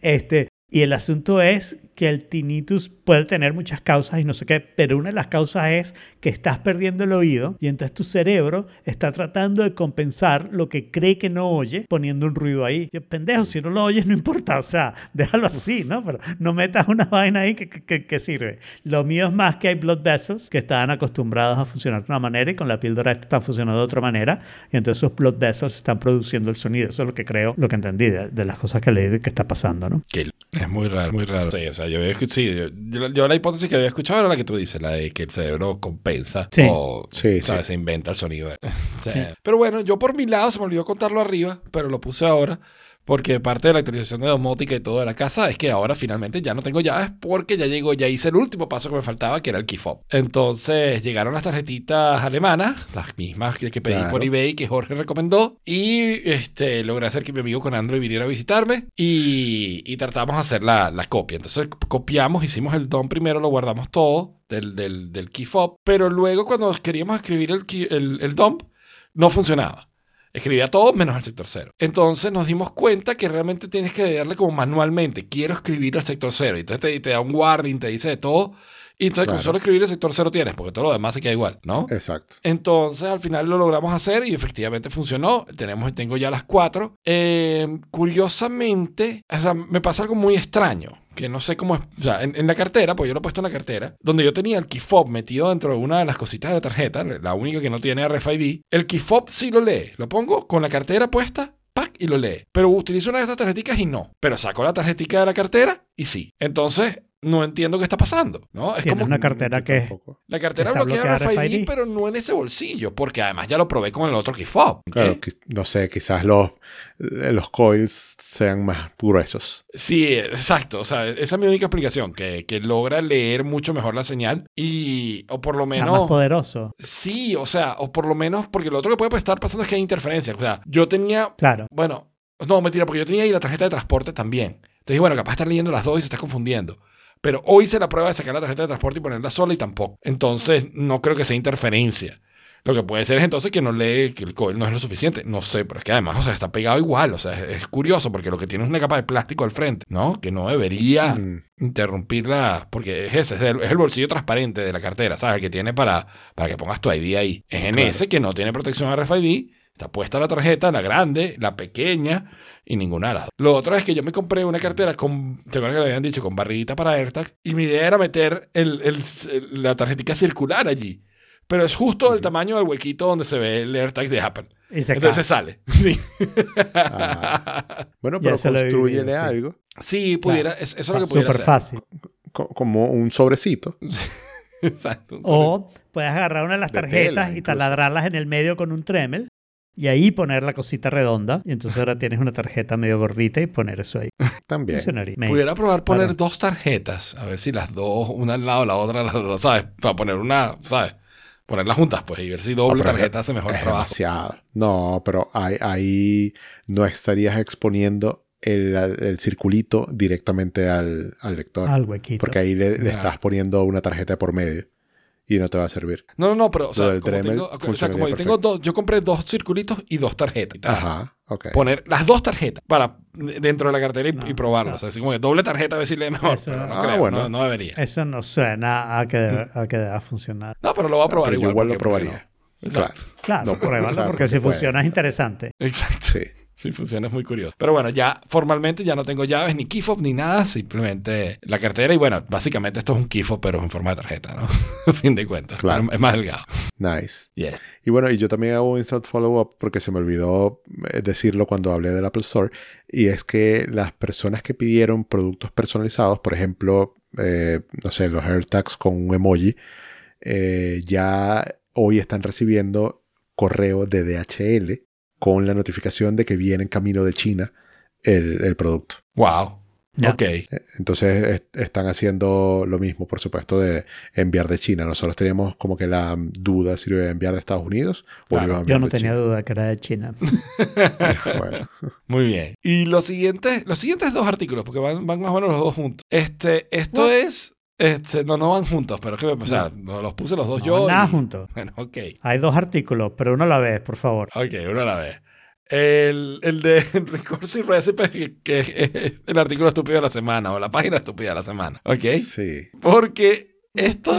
este, y el asunto es que el tinnitus puede tener muchas causas y no sé qué, pero una de las causas es que estás perdiendo el oído y entonces tu cerebro está tratando de compensar lo que cree que no oye poniendo un ruido ahí. Yo, pendejo, si no lo oyes no importa, o sea, (laughs) déjalo así, ¿no? Pero no metas una vaina ahí que, que- que- sirve. Lo mío es más que hay blood vessels que están acostumbrados a funcionar de una manera y con la píldora están funcionando de otra manera y entonces esos blood vessels están produciendo el sonido. Eso es lo que creo, lo que entendí de, de las cosas que leí de que está pasando, ¿no? Que es muy raro, muy raro. Sí, o sea, yo, había sí, yo, yo- yo la hipótesis que había escuchado era la que tú dices, la de que el cerebro compensa Sí. o Sí, ¿sabes? sí. se inventa el sonido. (laughs) Pero bueno, yo por mi lado se me olvidó contarlo arriba, pero lo puse ahora. Porque parte de la actualización de domótica y todo de la casa es que ahora finalmente ya no tengo llaves porque ya llegó, ya hice el último paso que me faltaba, que era el key fob. Entonces llegaron las tarjetitas alemanas, las mismas que, pedí Claro. por eBay que Jorge recomendó. Y este, logré hacer que mi amigo con Android viniera a visitarme y, y tratamos de hacer la, la copia. Entonces copiamos, hicimos el DOM primero, lo guardamos todo del, del, del key fob. Pero luego cuando queríamos escribir el, el, el DOM, no funcionaba. Escribía todo menos el sector cero. Entonces nos dimos cuenta que realmente tienes que darle como manualmente. Quiero escribir el sector cero. Y entonces te, te da un warning, te dice de todo. Y entonces con solo escribir el sector cero tienes, porque todo lo demás se queda igual, ¿no? Exacto. Entonces al final lo logramos hacer y efectivamente funcionó. Tenemos, tengo ya las cuatro. Eh, curiosamente, o sea, me pasa algo muy extraño. Que no sé cómo es. O sea, en, la cartera, pues yo lo he puesto en la cartera, donde yo tenía el key fob metido dentro de una de las cositas de la tarjeta, la única que no tiene RFID. El key fob sí lo lee. Lo pongo con la cartera puesta, ¡pac! y lo lee. Pero utilizo una de estas tarjeticas y no. Pero saco la tarjetica de la cartera y sí. Entonces, no entiendo qué está pasando, ¿no? Es como una cartera que... tampoco. la cartera bloquea RFID, RFID. pero no en ese bolsillo, porque además ya lo probé con el otro key fob. ¿ok? Claro, qui- no sé, quizás los, eh, los coils sean más gruesos. Sí, exacto. O sea, esa es mi única explicación, que, que logra leer mucho mejor la señal y, o por lo sea menos... más poderoso. Sí, o sea, o por lo menos, porque lo otro que puede estar pasando es que hay interferencias. O sea, yo tenía, Claro. bueno, no, mentira, porque yo tenía ahí la tarjeta de transporte también. Entonces, bueno, capaz de estar leyendo las dos y se está confundiendo. Pero hoy hice la prueba de sacar la tarjeta de transporte y ponerla sola y tampoco. Entonces, no creo que sea interferencia. Lo que puede ser es entonces que no lee, que el coil no es lo suficiente. No sé, pero es que además, o sea, está pegado igual. O sea, es, es curioso porque lo que tiene es una capa de plástico al frente, ¿no? Que no debería Mm, interrumpirla, porque es ese, es el, es el bolsillo transparente de la cartera, ¿sabes? El que tiene para, para que pongas tu ID ahí. Es en Claro. ese que no tiene protección RFID, Está puesta la tarjeta, la grande, la pequeña y ninguna de las dos. Lo otro es que yo me compré una cartera con, según que le habían dicho, con barriguita para AirTag y mi idea era meter el, el- el- la tarjetita circular allí. Pero es justo el tamaño del huequito donde se ve el AirTag de Apple. Y se Entonces sale. (laughs) Sí. Ah. Bueno, pero se construyele vivido, sí. algo Sí, pudiera, es- eso es lo que pudiera Súper fácil. co- como un sobrecito. (laughs) Exacto. un O puedes agarrar una de las De tarjetas tela, y incluso. taladrarlas en el medio con un Tremel y ahí poner la cosita redonda. Y entonces ahora tienes una tarjeta medio gordita y poner eso ahí. (laughs) También. Funcionaría. Pudiera probar poner Claro. dos tarjetas, a ver si las dos, una al lado la otra, las dos, ¿sabes? Para poner una, ¿sabes? Ponerlas juntas, pues, y ver si doble Ah, tarjeta hace mejor es trabajo. demasiado. No, pero ahí, ahí no estarías exponiendo el, el circulito directamente al, al lector. Al huequito. porque ahí le, estás poniendo una tarjeta por medio y no te va a servir. No, no, no, pero, o sea, como Dremel tengo, o sea, como yo tengo dos, yo compré dos circulitos y dos tarjetas. Ajá, ok. Poner las dos tarjetas para dentro de la cartera y, No, y probarlo. o O sea, así como que doble tarjeta a ver si lee mejor. Eso- pero no Ah, creo, bueno. no, no debería. Eso no suena a que, debe- a que deba funcionar. No, pero lo voy a probar Pero yo igual. igual lo probaría. Exacto. Claro, No, pruébalo porque si funciona es interesante. Exacto. Sí. Si funciona es muy curioso. Pero bueno, ya formalmente ya no tengo llaves ni key fob ni nada, simplemente la cartera y bueno, básicamente esto es un key fob pero en forma de tarjeta, ¿no? (laughs) A fin de cuentas. Claro. Es más delgado. Nice. Yes. Y bueno, y yo también hago un instant follow-up porque se me olvidó eh, decirlo cuando hablé del Apple Store. Y es que las personas que pidieron productos personalizados, por ejemplo, eh, no sé, los AirTags con un emoji, eh, ya hoy están recibiendo correo de DHL con la notificación de que viene en camino de China el, el producto. Wow. Ya. Ok. Entonces est- están haciendo lo mismo, por supuesto, de enviar de China. Nosotros teníamos como que la duda si lo iba a enviar de Estados Unidos o Claro. iba a Yo enviar no de tenía China. duda que era de China. (laughs) Bueno, Muy bien. Y los siguientes, los siguientes dos artículos, porque van, van más o menos los dos juntos. Este, esto What? es. Este, no, no van juntos, pero es que, o sea, no, los puse los dos No, yo. nada y- juntos. (laughs) Bueno, ok. Hay dos artículos, pero uno a la vez, por favor. Ok, uno a la vez. El, el de (laughs) Recursive Recipe, que, que es el artículo estúpido de la semana, o la página estúpida de la semana. Ok. sí. Porque esto,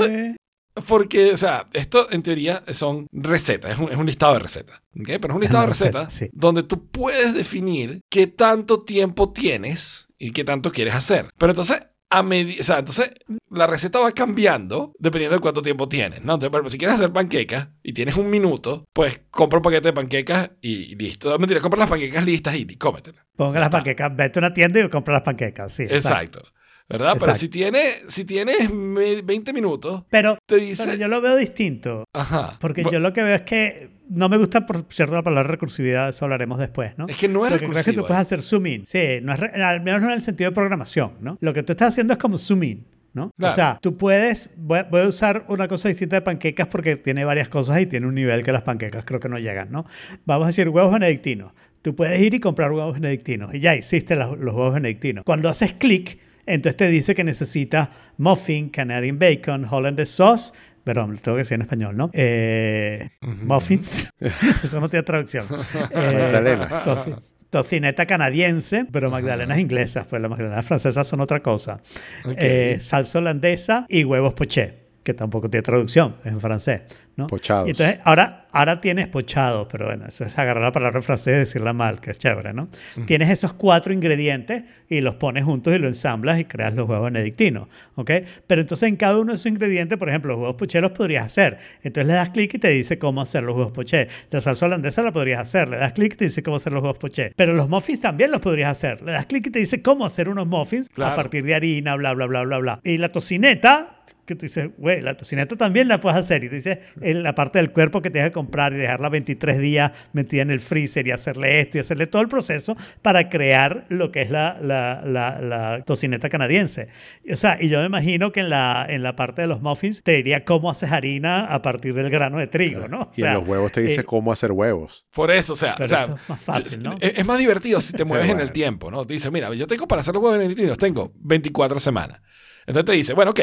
porque, o sea, esto en teoría son recetas, es un, es un listado de recetas. ¿ok? Pero es un listado de (laughs) una receta, recetas sí. donde tú puedes definir qué tanto tiempo tienes y qué tanto quieres hacer. Pero entonces, a medi- o sea, entonces la receta va cambiando dependiendo de cuánto tiempo tienes. ¿no? Entonces, por ejemplo, si quieres hacer panquecas y tienes un minuto, pues compra un paquete de panquecas y, listo. Mentira, compra las panquecas listas y, y cómetelas. Ponga las panquecas, vete a una tienda y compra las panquecas. Sí, exacto. Exacto. ¿Verdad? Pero si tienes, si tienes me- 20 minutos, Pero, te dice... pero yo lo veo distinto. Ajá. Porque Bu- yo lo que veo es que no me gusta, por cierto, la palabra recursividad, eso hablaremos después, ¿no? Es que no es Lo que creo es que tú recursivo, puedes eh. hacer zoom in. Sí, no es re- al menos no en el sentido de programación, ¿no? Lo que tú estás haciendo es como zoom in. ¿no? Claro. O sea, tú puedes, voy a, voy a usar una cosa distinta de panquecas porque tiene varias cosas y tiene un nivel que las panquecas creo que no llegan, ¿no? Vamos a decir huevos benedictinos. Tú puedes ir y comprar huevos benedictinos y ya hiciste las- los huevos benedictinos. Cuando haces clic, entonces te dice que necesitas muffin, Canadian bacon, hollandaise sauce, perdón, lo tengo que decir en español, ¿no? Eh, Muffins, (laughs) eso no tiene traducción. (laughs) Eh, toci- tocineta canadiense, pero magdalenas inglesas, pues las magdalenas francesas son otra cosa. Ok. Eh, salsa holandesa y huevos poché, que tampoco tiene traducción, es en francés. ¿no? Pochados. Y entonces, ahora, ahora tienes pochados, pero bueno, eso es agarrar la palabra en francés y decirla mal, que es chévere, ¿no? Tienes esos cuatro ingredientes y los pones juntos y los ensamblas y creas los huevos benedictinos, ¿ok? Pero entonces en cada uno de esos ingredientes, por ejemplo, los huevos poché los podrías hacer. Entonces le das clic y te dice cómo hacer los huevos poché. La salsa holandesa la podrías hacer. Le das clic y te dice cómo hacer los huevos poché. Pero los muffins también los podrías hacer. Le das clic y te dice cómo hacer unos muffins Claro. a partir de harina, bla, bla, bla, bla, bla. Y la tocineta que tú dices, güey, la tocineta también la puedes hacer. Y te dice en la parte del cuerpo que tienes que comprar y dejarla 23 días metida en el freezer y hacerle esto y hacerle todo el proceso para crear lo que es la, la, la, la tocineta canadiense. O sea, y yo me imagino que en la, en la parte de los muffins te diría cómo haces harina a partir del grano de trigo, ¿no? O y sea, en los huevos te dice eh, cómo hacer huevos. Por eso, o sea, Pero o sea, eso es más fácil, ¿no? Es, es más divertido si te (laughs) mueves en el bueno. tiempo, ¿no? Te dice, mira, yo tengo para hacer los huevos benedictinos, tengo 24 semanas. Entonces te dice, bueno, ok,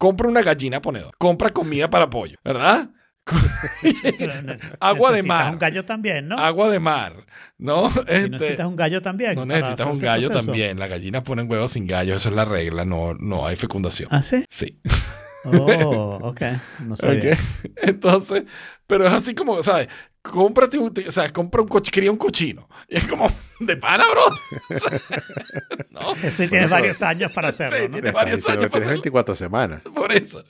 compra una gallina ponedor, compra comida para pollo, ¿verdad? (laughs) Agua de mar. un gallo también, ¿no? Agua de mar, ¿no? Y Este, necesitas un gallo también. no necesitas un gallo proceso. también. Las gallinas ponen huevos sin gallo, eso es la regla, no, no hay fecundación. ¿Ah, sí? Sí. Oh, ok. No (laughs) sabía. ¿ok? Entonces, pero es así como, ¿sabes? Cómprate un, o sea, compra un coche, cría un cochino. Y es como, de pana, bro. O sea, (laughs) no, Eso sí tienes varios años para hacerlo, Sí, ¿no? tiene- Estás varios años que tienes para 24 semanas. por eso.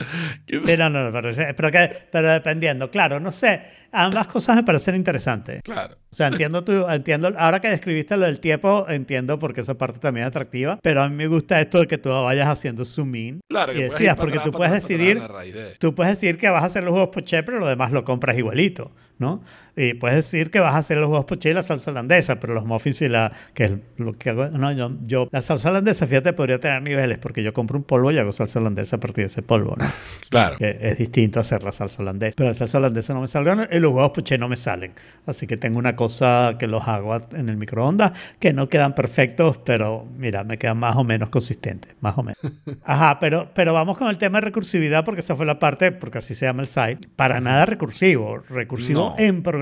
Sí, no, no, pero, pero, que- pero dependiendo, claro, no sé, ambas cosas me parecen interesantes. Claro. O sea, entiendo tu, entiendo, ahora que describiste lo del tiempo, entiendo porque esa parte también es atractiva, pero a mí me gusta esto de que tú vayas haciendo zoom in. Claro, y para porque atrás, tú para puedes atrás, para decidir, de- tú puedes decir que vas a hacer los juegos poché, pero lo demás lo compras igualito, ¿no? Y puedes decir que vas a hacer los juegos poché y la salsa holandesa, pero los muffins y la, que es lo que hago, no, yo, yo, la salsa holandesa, fíjate, podría tener niveles, porque yo compro un polvo y hago salsa holandesa a partir de ese polvo, ¿no? (laughs) Claro. que es distinto hacer la salsa holandesa. Pero la salsa holandesa no me salió y los huevos poché no me salen. Así que tengo una cosa que los hago en el microondas que no quedan perfectos, pero mira, me quedan más o menos consistentes, más o menos. (laughs) Ajá, pero, pero vamos con el tema de recursividad porque esa fue la parte, porque así se llama el site. Para nada recursivo. Recursivo No. en programación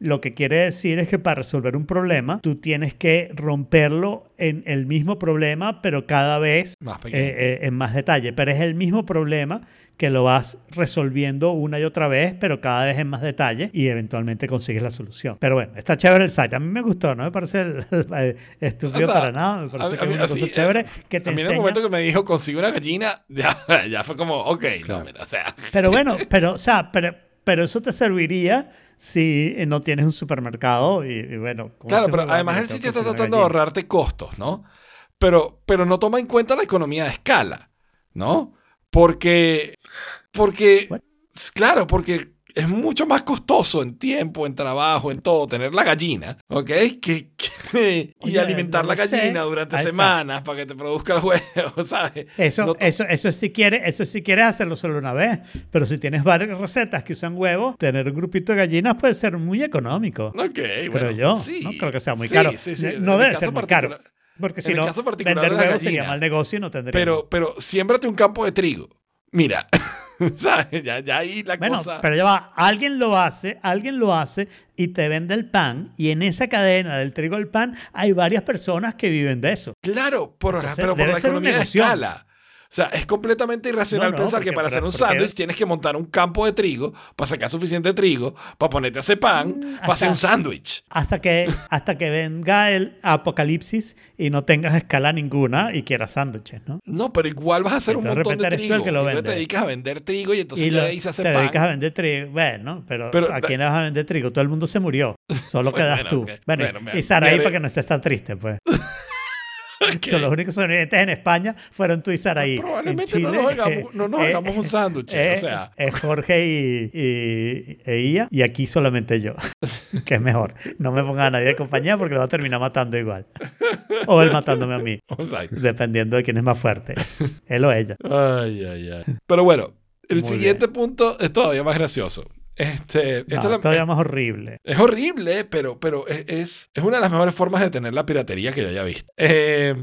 lo que quiere decir es que para resolver un problema tú tienes que romperlo en el mismo problema, pero cada vez Más eh, eh, en más detalle, pero es el mismo problema que lo vas resolviendo una y otra vez, pero cada vez en más detalle y eventualmente consigues la solución. Pero bueno, está chévere el site. A mí me gustó, no me parece el- el- estúpido O sea, para nada, me parece a- que a es mí- una así, cosa chévere eh, que te a mí en el enseña- momento que me dijo consigue una gallina, (laughs) ya, ya fue como, ok, no, Claro. mira, o sea, Pero bueno, (laughs) pero, o sea, pero, pero eso te serviría si no tienes un supermercado y, y bueno. ¿cómo claro, pero además el sitio está tratando de ahorrarte costos, ¿no? Pero, pero no toma en cuenta la economía de escala, ¿no? Porque, porque, What? claro, porque es mucho más costoso en tiempo, en trabajo, en todo, tener la gallina, ¿ok? Que, que- (laughs) y Oye, alimentar no la sé. gallina durante semanas para que te produzca los huevos, (laughs) ¿sabes? Eso, No eso, eso si quieres, eso si quieres hacerlo solo una vez. Pero si tienes varias recetas que usan huevos, tener un grupito de gallinas puede ser muy económico. Ok, creo bueno, yo. sí. no creo que sea muy Sí, caro. sí, sí. No debe ser muy caro. Porque si no, vender huevos sería mal negocio y no tendría. Pero, pero siémbrate un campo de trigo. Mira, (laughs) (laughs) ¿sabes? Ya, ya ahí la Bueno, cosa. pero ya va, alguien lo hace, alguien lo hace y te vende el pan y en esa cadena del trigo al pan hay varias personas que viven de eso. Claro, por, Entonces, pero por la economía de escala. O sea, es completamente irracional No, no, pensar que para hacer un sándwich tienes que montar un campo de trigo para sacar suficiente trigo, para ponerte ese pan, Mm, para hacer un sándwich. Hasta que, hasta que venga el apocalipsis y no tengas escala ninguna y quieras sándwiches, ¿no? No, pero igual vas a hacer un montón de de trigo. el que lo y te dedicas a vender trigo y entonces y ya lo- ahí se hace te pan. dedicas a vender trigo. Bueno, pero, Pero- ¿a quién le vas a vender trigo? Todo el mundo se murió. (laughs) Solo quedas bueno, tú. ok. Bueno, Bueno, y Saraí me- para que no estés tan triste, pues. (laughs) (laughs) Ok. Son los únicos sobrevivientes en España fueron tú y Saraí. Probablemente En no Chile, nos hagamos, no nos eh, hagamos un sándwich. eh, o sea, eh, Jorge y, y, e Ia, y aquí solamente yo, (laughs) que es mejor. No me ponga a nadie de compañía porque lo va a terminar matando igual. O él matándome a mí, dependiendo de quién es más fuerte, él o ella. Ay, ay, ay. Pero bueno, el Muy siguiente punto es todavía más gracioso. Este, esta No, la- todavía más horrible. es horrible, pero, pero es, es, una de las mejores formas de tener la piratería que yo haya visto. Eh,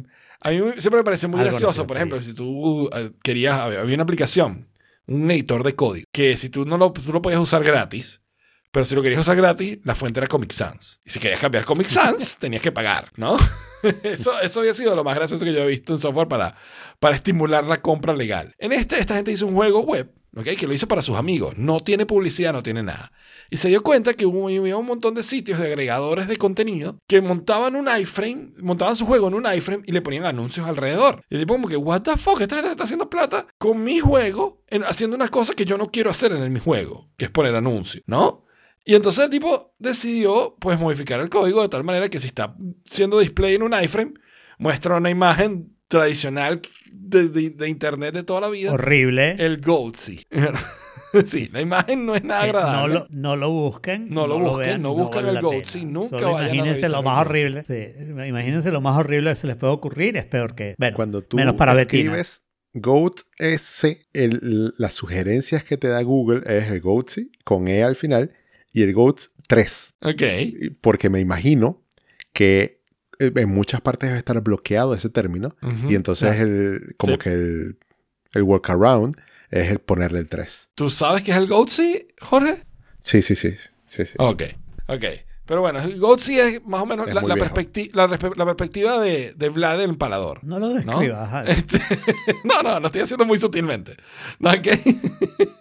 a mí siempre me pareció muy Algo gracioso, por ejemplo, si tú eh, querías, había había una aplicación, un editor de código, que si tú no lo, tú lo podías usar gratis, pero si lo querías usar gratis, la fuente era Comic Sans. Y si querías cambiar Comic Sans, (laughs) tenías que pagar, ¿no? (laughs) Eso, eso había sido lo más gracioso que yo he visto en software para, para estimular la compra legal. En este, esta gente hizo un juego web, ¿ok? Que lo hizo para sus amigos. No tiene publicidad, no tiene nada. Y se dio cuenta que hubo, un montón de sitios de agregadores de contenido que montaban un iframe, montaban su juego en un iframe y le ponían anuncios alrededor. Y el tipo como que, what the fuck, esta gente está haciendo plata con mi juego, en- haciendo unas cosas que yo no quiero hacer en mi juego, que es poner anuncios, ¿no? Y entonces el tipo decidió pues modificar el código de tal manera que si está siendo display en un iframe, muestra una imagen tradicional de, de- de internet de toda la vida, Horrible. el Goatsy. (laughs) sí, la imagen no es nada no, agradable. lo, no lo busquen. No lo busquen, vean, no busquen vale el Goatsy, nunca Solo vayan a imagínense lo más horrible. Sí, imagínense lo más horrible que se les puede ocurrir. Es peor que. Bueno, Cuando tú menos para Betina. escribes Goat S, el- las sugerencias que te da Google es el Goatsy con E al final y el Goat 3. Ok. Porque me imagino que en muchas partes debe estar bloqueado ese término Ujú. y entonces Claro. el, como Sí. que el, el workaround es el ponerle el 3. ¿Tú sabes qué es el Goatsy, Jorge? Sí, sí, sí. sí, sí. Ok, ok. Pero bueno, Goat sí es más o menos la, la perspecti- la, la perspectiva de, de Vlad el empalador. No lo ¿no? describas. ajá. Este, (laughs) no, no, lo estoy haciendo muy sutilmente. ¿No? ¿Ok? (laughs)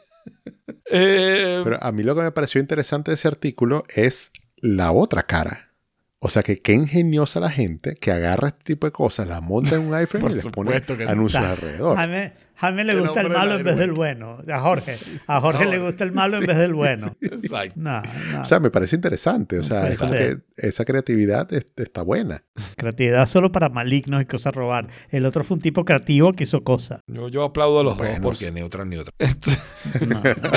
Eh, Pero a mí lo que me pareció interesante de ese artículo es la otra cara. O sea, que qué ingeniosa la gente que agarra este tipo de cosas, las monta en un iPhone Por y les pone que anuncios alrededor. Jaime, Jaime le gusta el malo en vez del bueno. A Jorge. A Jorge No, le gusta el malo en vez del bueno. exacto. No, no. O sea, me parece interesante. O sea, puede es como ser. que esa creatividad es- está buena. Creatividad solo para malignos y cosas a robar. El otro fue un tipo creativo que hizo cosas. Yo, yo aplaudo a los Bueno, dos porque sí. neutral, neutral. No, (laughs) no.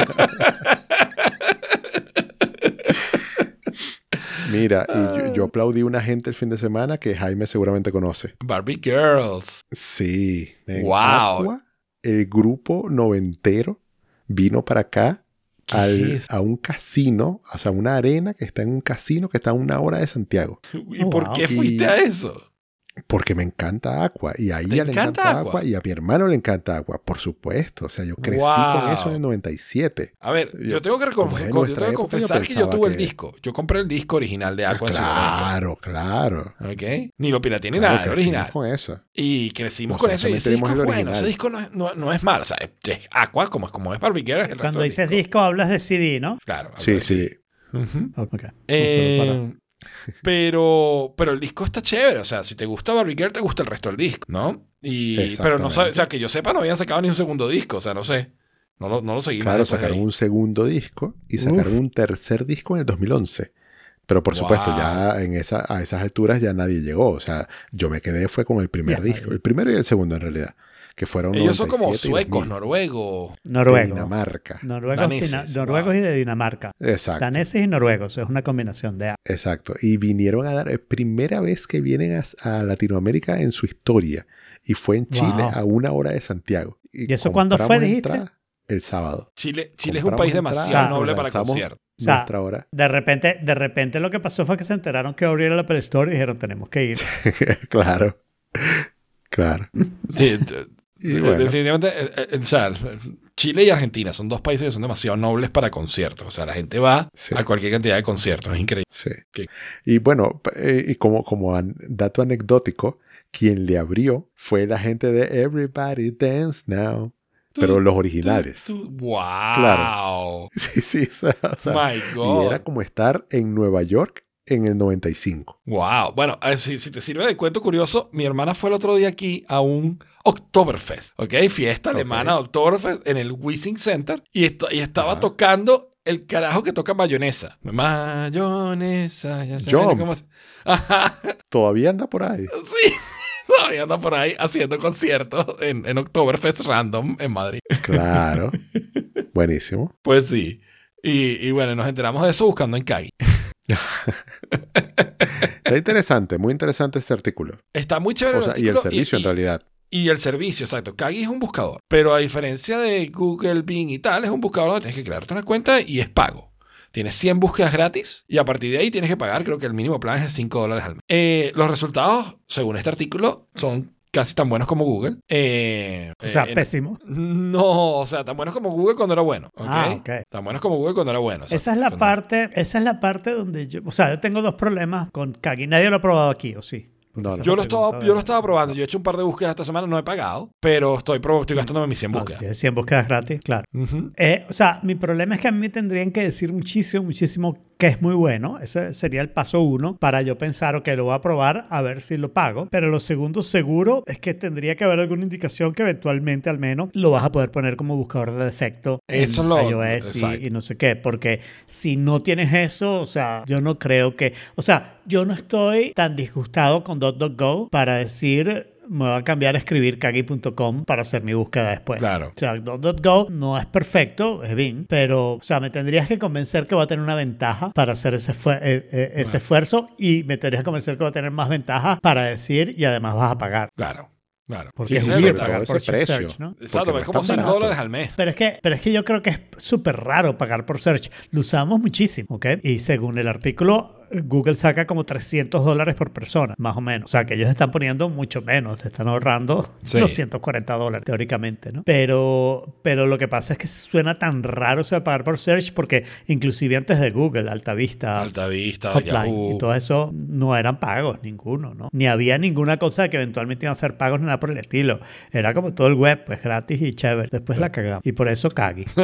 Mira, y yo, yo aplaudí a una gente el fin de semana que Jaime seguramente conoce. Barbie Girls. Sí. en Wow. Aqua, el grupo noventero vino para acá ¿Qué al- a un casino, o sea, una arena que está en un casino que está a una hora de Santiago. (laughs) ¿Y Oh, por wow. qué fuiste Y- a eso? Porque me encanta Aqua. Y a ¿Te ella le encanta encanta Aqua? Aqua? y a mi hermano le encanta Aqua, por supuesto. O sea, yo crecí Wow. con eso en el 97. A ver, yo, Yo- tengo que, yo tengo que confesar que yo tuve el disco. Yo compré el disco original de Aqua en su momento. Claro, claro. ¿Ok? Ni lo pirateé ni Claro, nada, crecimos original. con eso. Y crecimos con eso y ese disco el bueno. Ese disco no es, no, no es malo. O sea, es, es Aqua, como es, como es Barbie Girl, el Cuando dices disco. disco hablas de CD, ¿no? Claro. Sí, sí. Ujú. Ok. No, solo Eh, (laughs) pero, pero el disco está chévere. O sea, si te gusta Barbie Girl, te gusta el resto del disco, ¿no? Y, pero no sabe, o sea, que yo sepa, no habían sacado ni un segundo disco. O sea, no sé. No lo, no lo seguí más Claro, de sacaron ahí. un segundo disco y sacaron un tercer disco en el 2011. Pero por supuesto, Wow. ya en esa, a esas alturas ya nadie llegó. O sea, yo me quedé fue con el primer disco. El primero y el segundo en realidad. Que fueron Ellos son como 97 y suecos, 2000, noruegos. para- de Noruego. Dinamarca. Noruegos, Daneses, dina- noruegos wow. y de Dinamarca. Exacto. Daneses y noruegos. Es una combinación de... Exacto. Y vinieron a dar, es primera vez que vienen a, a Latinoamérica en su historia. Y fue en Chile Wow. a una hora de Santiago. ¿Y eso cuándo fue, dijiste? El sábado. Chile, Chile es un país entrada, demasiado noble para conciertos. O sea, nuestra hora. De repente, de repente lo que pasó fue que se enteraron que abrieron la Apple Store y dijeron tenemos que ir. (laughs) claro. Claro. Sí, (laughs) Y bueno. definitivamente. eh, eh, o sea, Chile y Argentina son dos países que son demasiado nobles para conciertos. O sea, la gente va Sí. a cualquier cantidad de conciertos. Es increíble. Sí. ¿Qué? Y bueno, eh, y como, como an- dato anecdótico, quien le abrió fue la gente de Everybody Dance Now. Pero los originales. Tú- tú- ¡Wow! Claro. (laughs) Sí, sí. o sea, o sea, My y God. era como estar en Nueva York en el 95. Wow. Bueno, eh, si, si te sirve de cuento curioso, mi hermana fue el otro día aquí a un Oktoberfest, ¿ok? Fiesta Ok. alemana Oktoberfest en el Wissing Center y, esto- y estaba Ajá. tocando el carajo que toca mayonesa. Mayonesa, ya cómo se... (laughs) Ajá, Todavía anda por ahí. sí. (laughs) Todavía anda por ahí haciendo conciertos en, en Oktoberfest random en Madrid. Claro. (laughs) Buenísimo. Pues sí. Y, y bueno, nos enteramos de eso buscando en Kagi. (laughs) Está interesante, muy interesante este artículo. Está muy chévere O sea, y el servicio en y- realidad. Y el servicio, exacto. Kagi es un buscador. Pero a diferencia de Google, Bing y tal, es un buscador donde tienes que crearte una cuenta y es pago. Tienes 100 búsquedas gratis y a partir de ahí tienes que pagar, creo que el mínimo plan es de 5 dólares al mes. Eh, los resultados, según este artículo, son casi tan buenos como Google. Eh, O sea, eh, pésimo. no, o sea, tan buenos como Google cuando era bueno. ¿ok? Ah, ok. Tan buenos como Google cuando era bueno. Esa es la Cuando- parte, esa es la parte donde yo, o sea, yo tengo dos problemas con Kagi. Nadie lo ha probado aquí, ¿o sí? No, no. Yo lo, estaba, yo lo estaba probando. Yo he hecho un par de búsquedas esta semana, no he pagado, pero estoy, estoy gastándome mis 100 No, búsquedas. tienes 100 búsquedas gratis, claro. Ujú. Eh, o sea, mi problema es que a mí me tendrían que decir muchísimo, muchísimo que es muy bueno. Ese sería el paso uno para yo pensar, ok, lo voy a probar a ver si lo pago. Pero lo segundo seguro es que tendría que haber alguna indicación que eventualmente al menos lo vas a poder poner como buscador de defecto Eso en es lo- iOS y- y, no sé qué. Porque si no tienes eso, o sea, yo no creo que... O sea, yo no estoy tan disgustado con DotDotGo para decir... Me voy a cambiar a escribir kagi.com para hacer mi búsqueda después. Claro. O sea, DotDotGo no es perfecto, es bien, pero, o sea, me tendrías que convencer que va a tener una ventaja para hacer ese, eh, eh, ese esfuerzo y me tendrías que convencer que va a tener más ventajas para decir y además vas a pagar. Claro, claro. Porque Sí, es sobre pagar por ese precio. Search, ¿no? Exacto, es como es tan 5 barato. dólares al mes. Pero es, que, pero es que yo creo que es súper raro pagar por search. Lo usamos muchísimo, ¿ok? Y según el artículo, Google saca como 300 dólares por persona, más o menos. O sea, que ellos están poniendo mucho menos, se están ahorrando Sí. 240 dólares, teóricamente, ¿no? Pero, pero lo que pasa es que suena tan raro eso de pagar por search porque inclusive antes de Google, Altavista, Alta Vista, Hotline Yahoo. y todo eso no eran pagos, ninguno, ¿no? Ni había ninguna cosa que eventualmente iban a ser pagos ni nada por el estilo. Era como todo el web, pues gratis y chévere. Después la cagamos. Y por eso cagui. (laughs)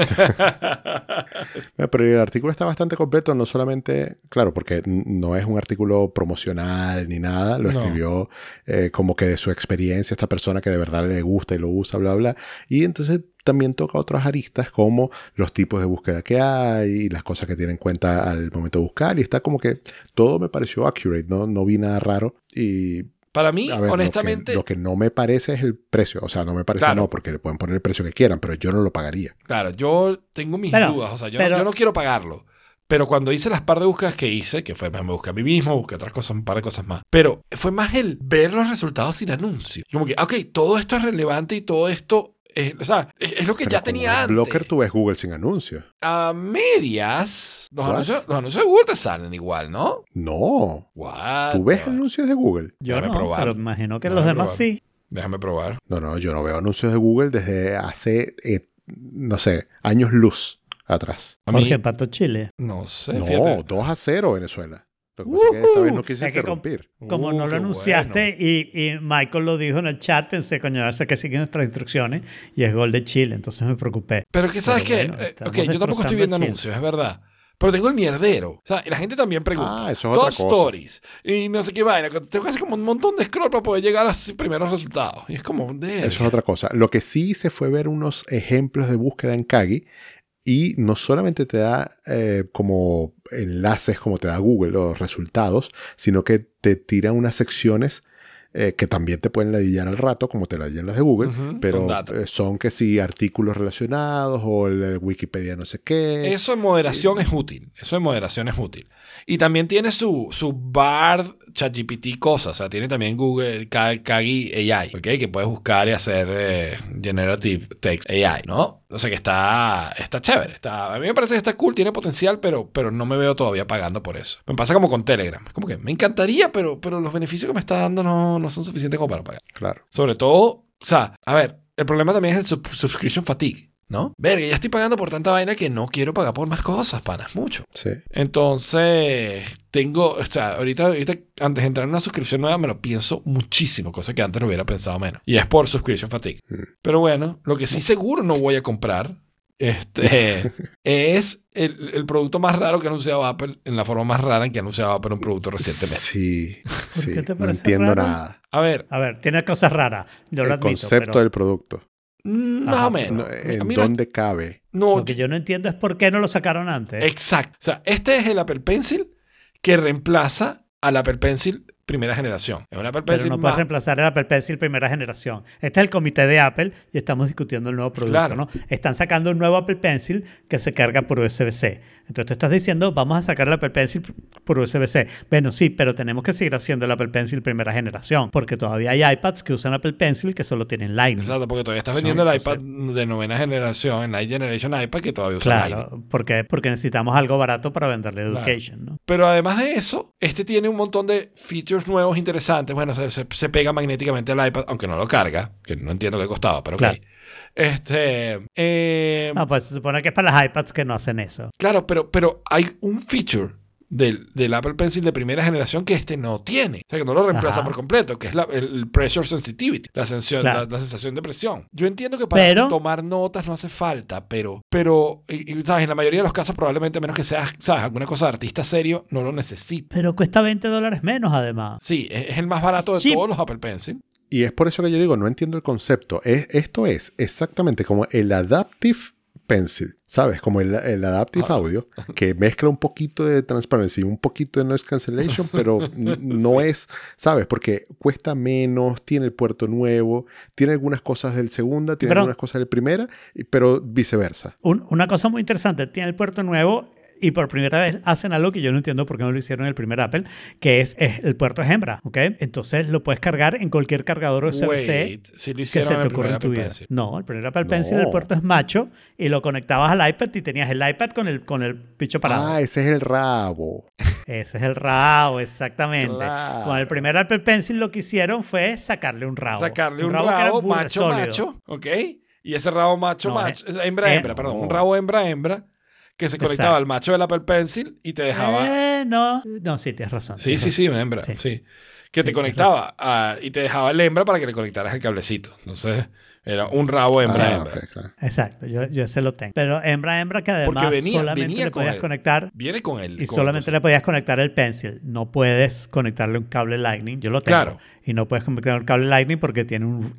Pero el artículo está bastante completo, no solamente, claro, porque no es un artículo promocional ni nada, lo No. escribió eh, como que de su experiencia, esta persona que de verdad le gusta y lo usa, bla, bla. Y entonces también toca otras aristas como los tipos de búsqueda que hay y las cosas que tiene en cuenta al momento de buscar. Y está como que todo me pareció accurate, no, no vi nada raro. Y Para mí, ver, honestamente, lo que, lo que no me parece es el precio. O sea, no me parece Claro. no, porque le pueden poner el precio que quieran, pero yo no lo pagaría. claro, yo tengo mis Pero- dudas. O sea, yo, pero- no, yo no quiero pagarlo. Pero cuando hice las par de búsquedas que hice, que fue, me busqué a mí mismo, busqué otras cosas, un par de cosas más. Pero fue más el ver los resultados sin anuncio. Como que, ok, todo esto es relevante y todo esto, es, o sea, es, es lo que Pero ya tenía antes. Blocker tú ves Google sin anuncios. A medias, los anuncios, los anuncios de Google te salen igual, ¿no? No. What ¿Tú ves anuncios de Google? Yo Déjame no, probar. pero imagino que Déjame los demás probar. sí. Déjame probar. No, no, yo no veo anuncios de Google desde hace, eh, no sé, años luz atrás. Jorge Pato Chile. no sé, No, fíjate. 2 a 0 Venezuela. Lo que pasa es que esta vez no quise Es que com- interrumpir. Como Uh, no lo anunciaste y, y Michael lo dijo en el chat, pensé, coño, a ver si que siguen nuestras instrucciones y es gol de Chile, entonces me preocupé. Pero que sabes Pero que, bueno, eh, ok, yo tampoco estoy viendo anuncios, es verdad. Pero tengo el mierdero. O sea, y la gente también pregunta. Ah, eso es Top otra cosa. stories. Y no sé qué vaina. Tengo que hacer como un montón de scroll para poder llegar a los primeros resultados. Y es como, Eso es otra cosa. Lo que sí hice fue ver unos ejemplos de búsqueda en Kagi y no solamente te da eh, como enlaces como te da Google los resultados, sino que te tira unas secciones eh, que también te pueden ladillar al rato, como te ladillan las de Google, Ujú, con pero eh, son que sí artículos relacionados o el, el Wikipedia no sé qué. Eso en moderación es útil. Eso en moderación es útil. Y también tiene su, su Bard, ChatGPT cosas. O sea, tiene también Google Ka- Kagi AI, ¿ok? Que puedes buscar y hacer eh, Generative Text AI, ¿no? O sea que está, está chévere. Está, a mí me parece que está cool, tiene potencial, pero, pero no me veo todavía pagando por eso. Me pasa como con Telegram. Es Como que me encantaría, pero, pero los beneficios que me está dando no, no son suficientes como para pagar. Claro. Sobre todo, o sea, a ver, el problema también es el sub- subscription fatigue, ¿no? Verga, ya estoy pagando por tanta vaina que no quiero pagar por más cosas, panas, mucho. Sí. Entonces, tengo, o sea, ahorita, ahorita antes de entrar en una suscripción nueva me lo pienso muchísimo, cosa que antes lo hubiera pensado menos. Y es por subscription fatigue. Mm. Pero bueno, lo que sí seguro no voy a comprar este, (laughs) es el, el producto más raro que ha anunciado Apple, en la forma más rara en que ha anunciado Apple un producto recientemente. Sí, ¿Por sí. qué te no parece entiendo raro? nada. A ver, A ver, tiene cosas raras, yo lo el admito. concepto pero del producto. Más Ajá, o menos. No, mí- ¿En dónde cabe? no, Lo que yo no entiendo es por qué no lo sacaron antes. Exacto. O sea, este es el Apple Pencil que reemplaza al Apple Pencil primera generación. Es un Apple Pero Pencil no más... puedes reemplazar el Apple Pencil primera generación. Este es el comité de Apple y estamos discutiendo el nuevo producto. Claro. ¿no? Están sacando un nuevo Apple Pencil que se carga por USB-C. Entonces tú estás diciendo, vamos a sacar el Apple Pencil por USB-C. Bueno, sí, pero tenemos que seguir haciendo el Apple Pencil primera generación porque todavía hay iPads que usan Apple Pencil que solo tienen Lightning. Exacto, porque todavía estás vendiendo el iPad de novena generación, el Night Generation iPad, que todavía usa Lightning. Claro, porque, porque necesitamos algo barato para venderle Claro. Education. ¿no? Pero además de eso, este tiene un montón de features nuevos interesantes. Bueno, se, se- se pega magnéticamente al iPad, aunque no lo carga, que no entiendo qué costaba, pero. Claro. Este, eh, No, pues se supone que es para las iPads que no hacen eso. Claro, pero, pero hay un feature del, del Apple Pencil de primera generación que este no tiene. O sea, que no lo reemplaza Ajá. por completo, que es la- el, pressure sensitivity, la, sensación, Claro. la, la sensación de presión. Yo entiendo que para Pero- tomar notas no hace falta, pero, pero y- y, ¿sabes? en la mayoría de los casos probablemente menos que seas, ¿sabes? alguna cosa de artista serio, no lo necesita. Pero cuesta 20 dólares menos además. Sí, es, es el más barato de todos los Apple Pencil. Y es por eso que yo digo, no entiendo el concepto. Es, esto es exactamente como el Adaptive Pencil, ¿sabes? Como el, el Adaptive Ah. Audio, que mezcla un poquito de transparency y un poquito de noise cancellation, pero (laughs) no es, ¿sabes? Porque cuesta menos, tiene el puerto nuevo, tiene algunas cosas del segunda, tiene pero- algunas cosas del primera, pero viceversa. Un- una cosa muy interesante, tiene el puerto nuevo. Y por primera vez hacen algo que yo no entiendo por qué no lo hicieron en el primer Apple, que es, es el puerto es hembra, ¿ok? Entonces lo puedes cargar en cualquier cargador USB-C Wait, si que se en te ocurra en tu Apple vida. Pencil. No, el primer Apple No. Pencil, el puerto es macho y lo conectabas al iPad y tenías el iPad con el, con el bicho parado. Ah, ese es el rabo. Ese es el rabo, exactamente. Claro. Con el primer Apple Pencil lo que hicieron fue sacarle un rabo. Sacarle un, que era rabo burda macho, sólido. macho, ¿ok? Y ese rabo macho, No, macho, eh, hembra, eh, hembra, perdón, un rabo hembra, hembra, que se conectaba Exacto. al macho del Apple Pencil y te dejaba... Eh, no, no, sí, tienes razón. Sí, tienes sí, razón. sí, hembra, sí. Sí. Que Sí, te conectaba a- y te dejaba el hembra para que le conectaras el cablecito. Entonces, era un rabo hembra, Ah, hembra. claro. Exacto, yo, yo ese lo tengo. Pero hembra, hembra que además Porque venía- solamente venía le con podías él. conectar Viene con él. y con- solamente le podías conectar el pencil. No puedes conectarle un cable Lightning. Yo lo tengo. Claro. Y no puedes conectar un cable Lightning porque tiene un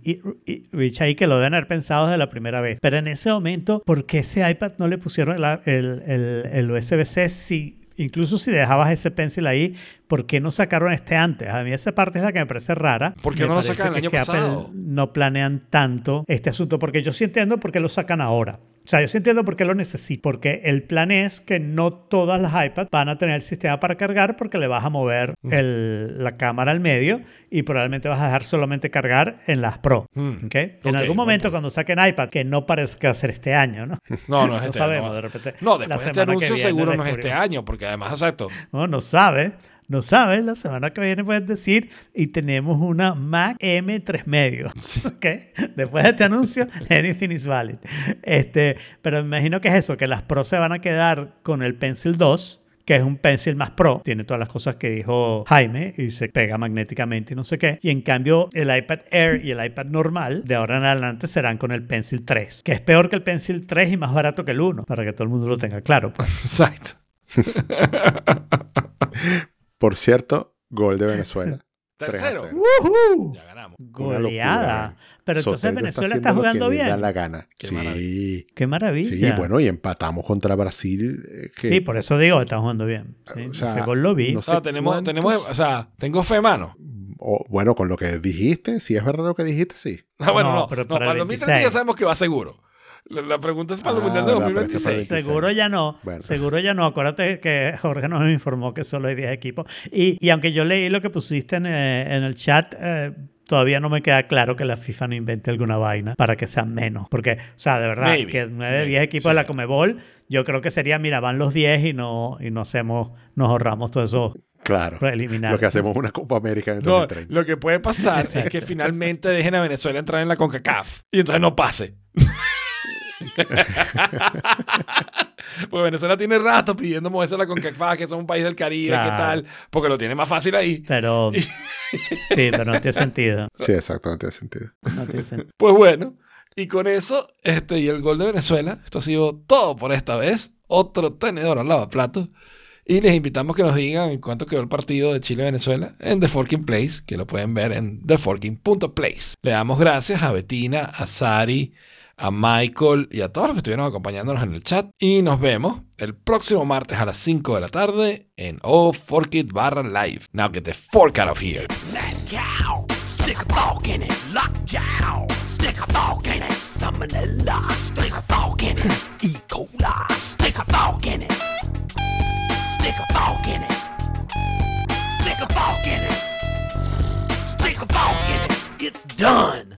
reach ahí que lo deben haber pensado desde la primera vez. Pero en ese momento, ¿por qué ese iPad no le pusieron el, el, el- el USB-C si... Incluso si dejabas ese pencil ahí, ¿por qué no sacaron este antes? A mí esa parte es la que me parece rara. ¿Por qué Me no lo sacan el año que Apple pasado? no planean tanto este asunto, porque yo sí entiendo por qué lo sacan ahora. O sea, yo sí entiendo por qué lo necesito, porque el plan es que no todas las iPads van a tener el sistema para cargar porque le vas a mover el- la cámara al medio y probablemente vas a dejar solamente cargar en las Pro. Mm. ¿ok? En algún momento ok. cuando saquen iPad, que no parece que va a ser este año, ¿no? (laughs) No, no es (laughs) No este sabemos, año. de repente, No, la después de este semana que anuncio viene seguro no es este año, porque además, exacto. No, no sabes. No sabes, la semana que viene puedes decir y tenemos una Mac M3 medio. (laughs) ¿Ok? Después de este anuncio, (laughs) anything is valid. Este, pero me imagino que es eso, que las Pro se van a quedar con el Pencil 2, que es un Pencil más Pro. Tiene todas las cosas que dijo Jaime y se pega magnéticamente y no sé qué. Y en cambio, el iPad Air y el iPad normal de ahora en adelante serán con el Pencil 3, que es peor que el Pencil 3 y más barato que el 1, para que todo el mundo lo tenga claro. Pues. (laughs) Exacto. Por cierto, gol de (laughs) Venezuela. Tercero. 3 a 0. ¡Woohoo! Ya ganamos. Una Goleada. locura. Pero entonces Soteldo Venezuela está lo que jugando le da bien. la gana. Qué sí. maravilla. Qué maravilla. Sí, bueno, y empatamos contra Brasil. eh, que- Sí, por eso digo que está jugando bien. Sí, O sea, ese gol lo vi. no O sea, sé tenemos, cuántos- tenemos, o sea, tengo fe, mano. o, bueno, con lo que dijiste, si es verdad lo que dijiste, sí. (laughs) Ah, bueno, No, no, pero no, para para, el el 2030 ya 26. sabemos que va seguro. La, la pregunta es para el Ah, Mundial de verdad, pero es que para el 2026. 26. Seguro ya no. Bueno. Seguro ya no. Acuérdate que Jorge nos informó que solo hay 10 equipos. Y, y aunque yo leí lo que pusiste en, eh, en el chat, eh, todavía no me queda claro que la FIFA no invente alguna vaina para que sean menos. Porque, o sea, de verdad, Maybe. que 9 de Maybe, 10 equipos sí. de la Comebol, yo creo que sería, mira, van los 10 y no, y no hacemos, nos ahorramos todo eso Claro. preliminar. Lo que hacemos es una Copa América en el No, 2030. lo que puede pasar (laughs) es que finalmente dejen a Venezuela entrar en la CONCACAF y entonces no pase. (laughs) Porque Venezuela tiene rato pidiendo moverse a la CONCACAF, que es un país del Caribe, Claro. ¿qué tal? Porque lo tiene más fácil ahí. Pero, (laughs) sí, pero no tiene sentido. Sí, exacto, no tiene sentido. No tiene sentido. (laughs) Pues bueno, y con eso, este y el gol de Venezuela, esto ha sido todo por esta vez. Otro tenedor al lavaplatos. Y les invitamos que nos digan en cuánto quedó el partido de Chile-Venezuela en The Forking Place, que lo pueden ver en theforking.place. Le damos gracias a Betina, a Sari, a Michael y a todos los que estuvieron acompañándonos en el chat. Y nos vemos el próximo martes a las 5 de la tarde en Oh Fork It barra live. Now get the fork out of here. Let cow, stick a fork in it. Lockjaw, stick a fork in it. Salmonella, stick a fork in it. E. coli, stick a fork in it. Stick a fork in it. Stick a fork in it. Stick a fork in it. It's done.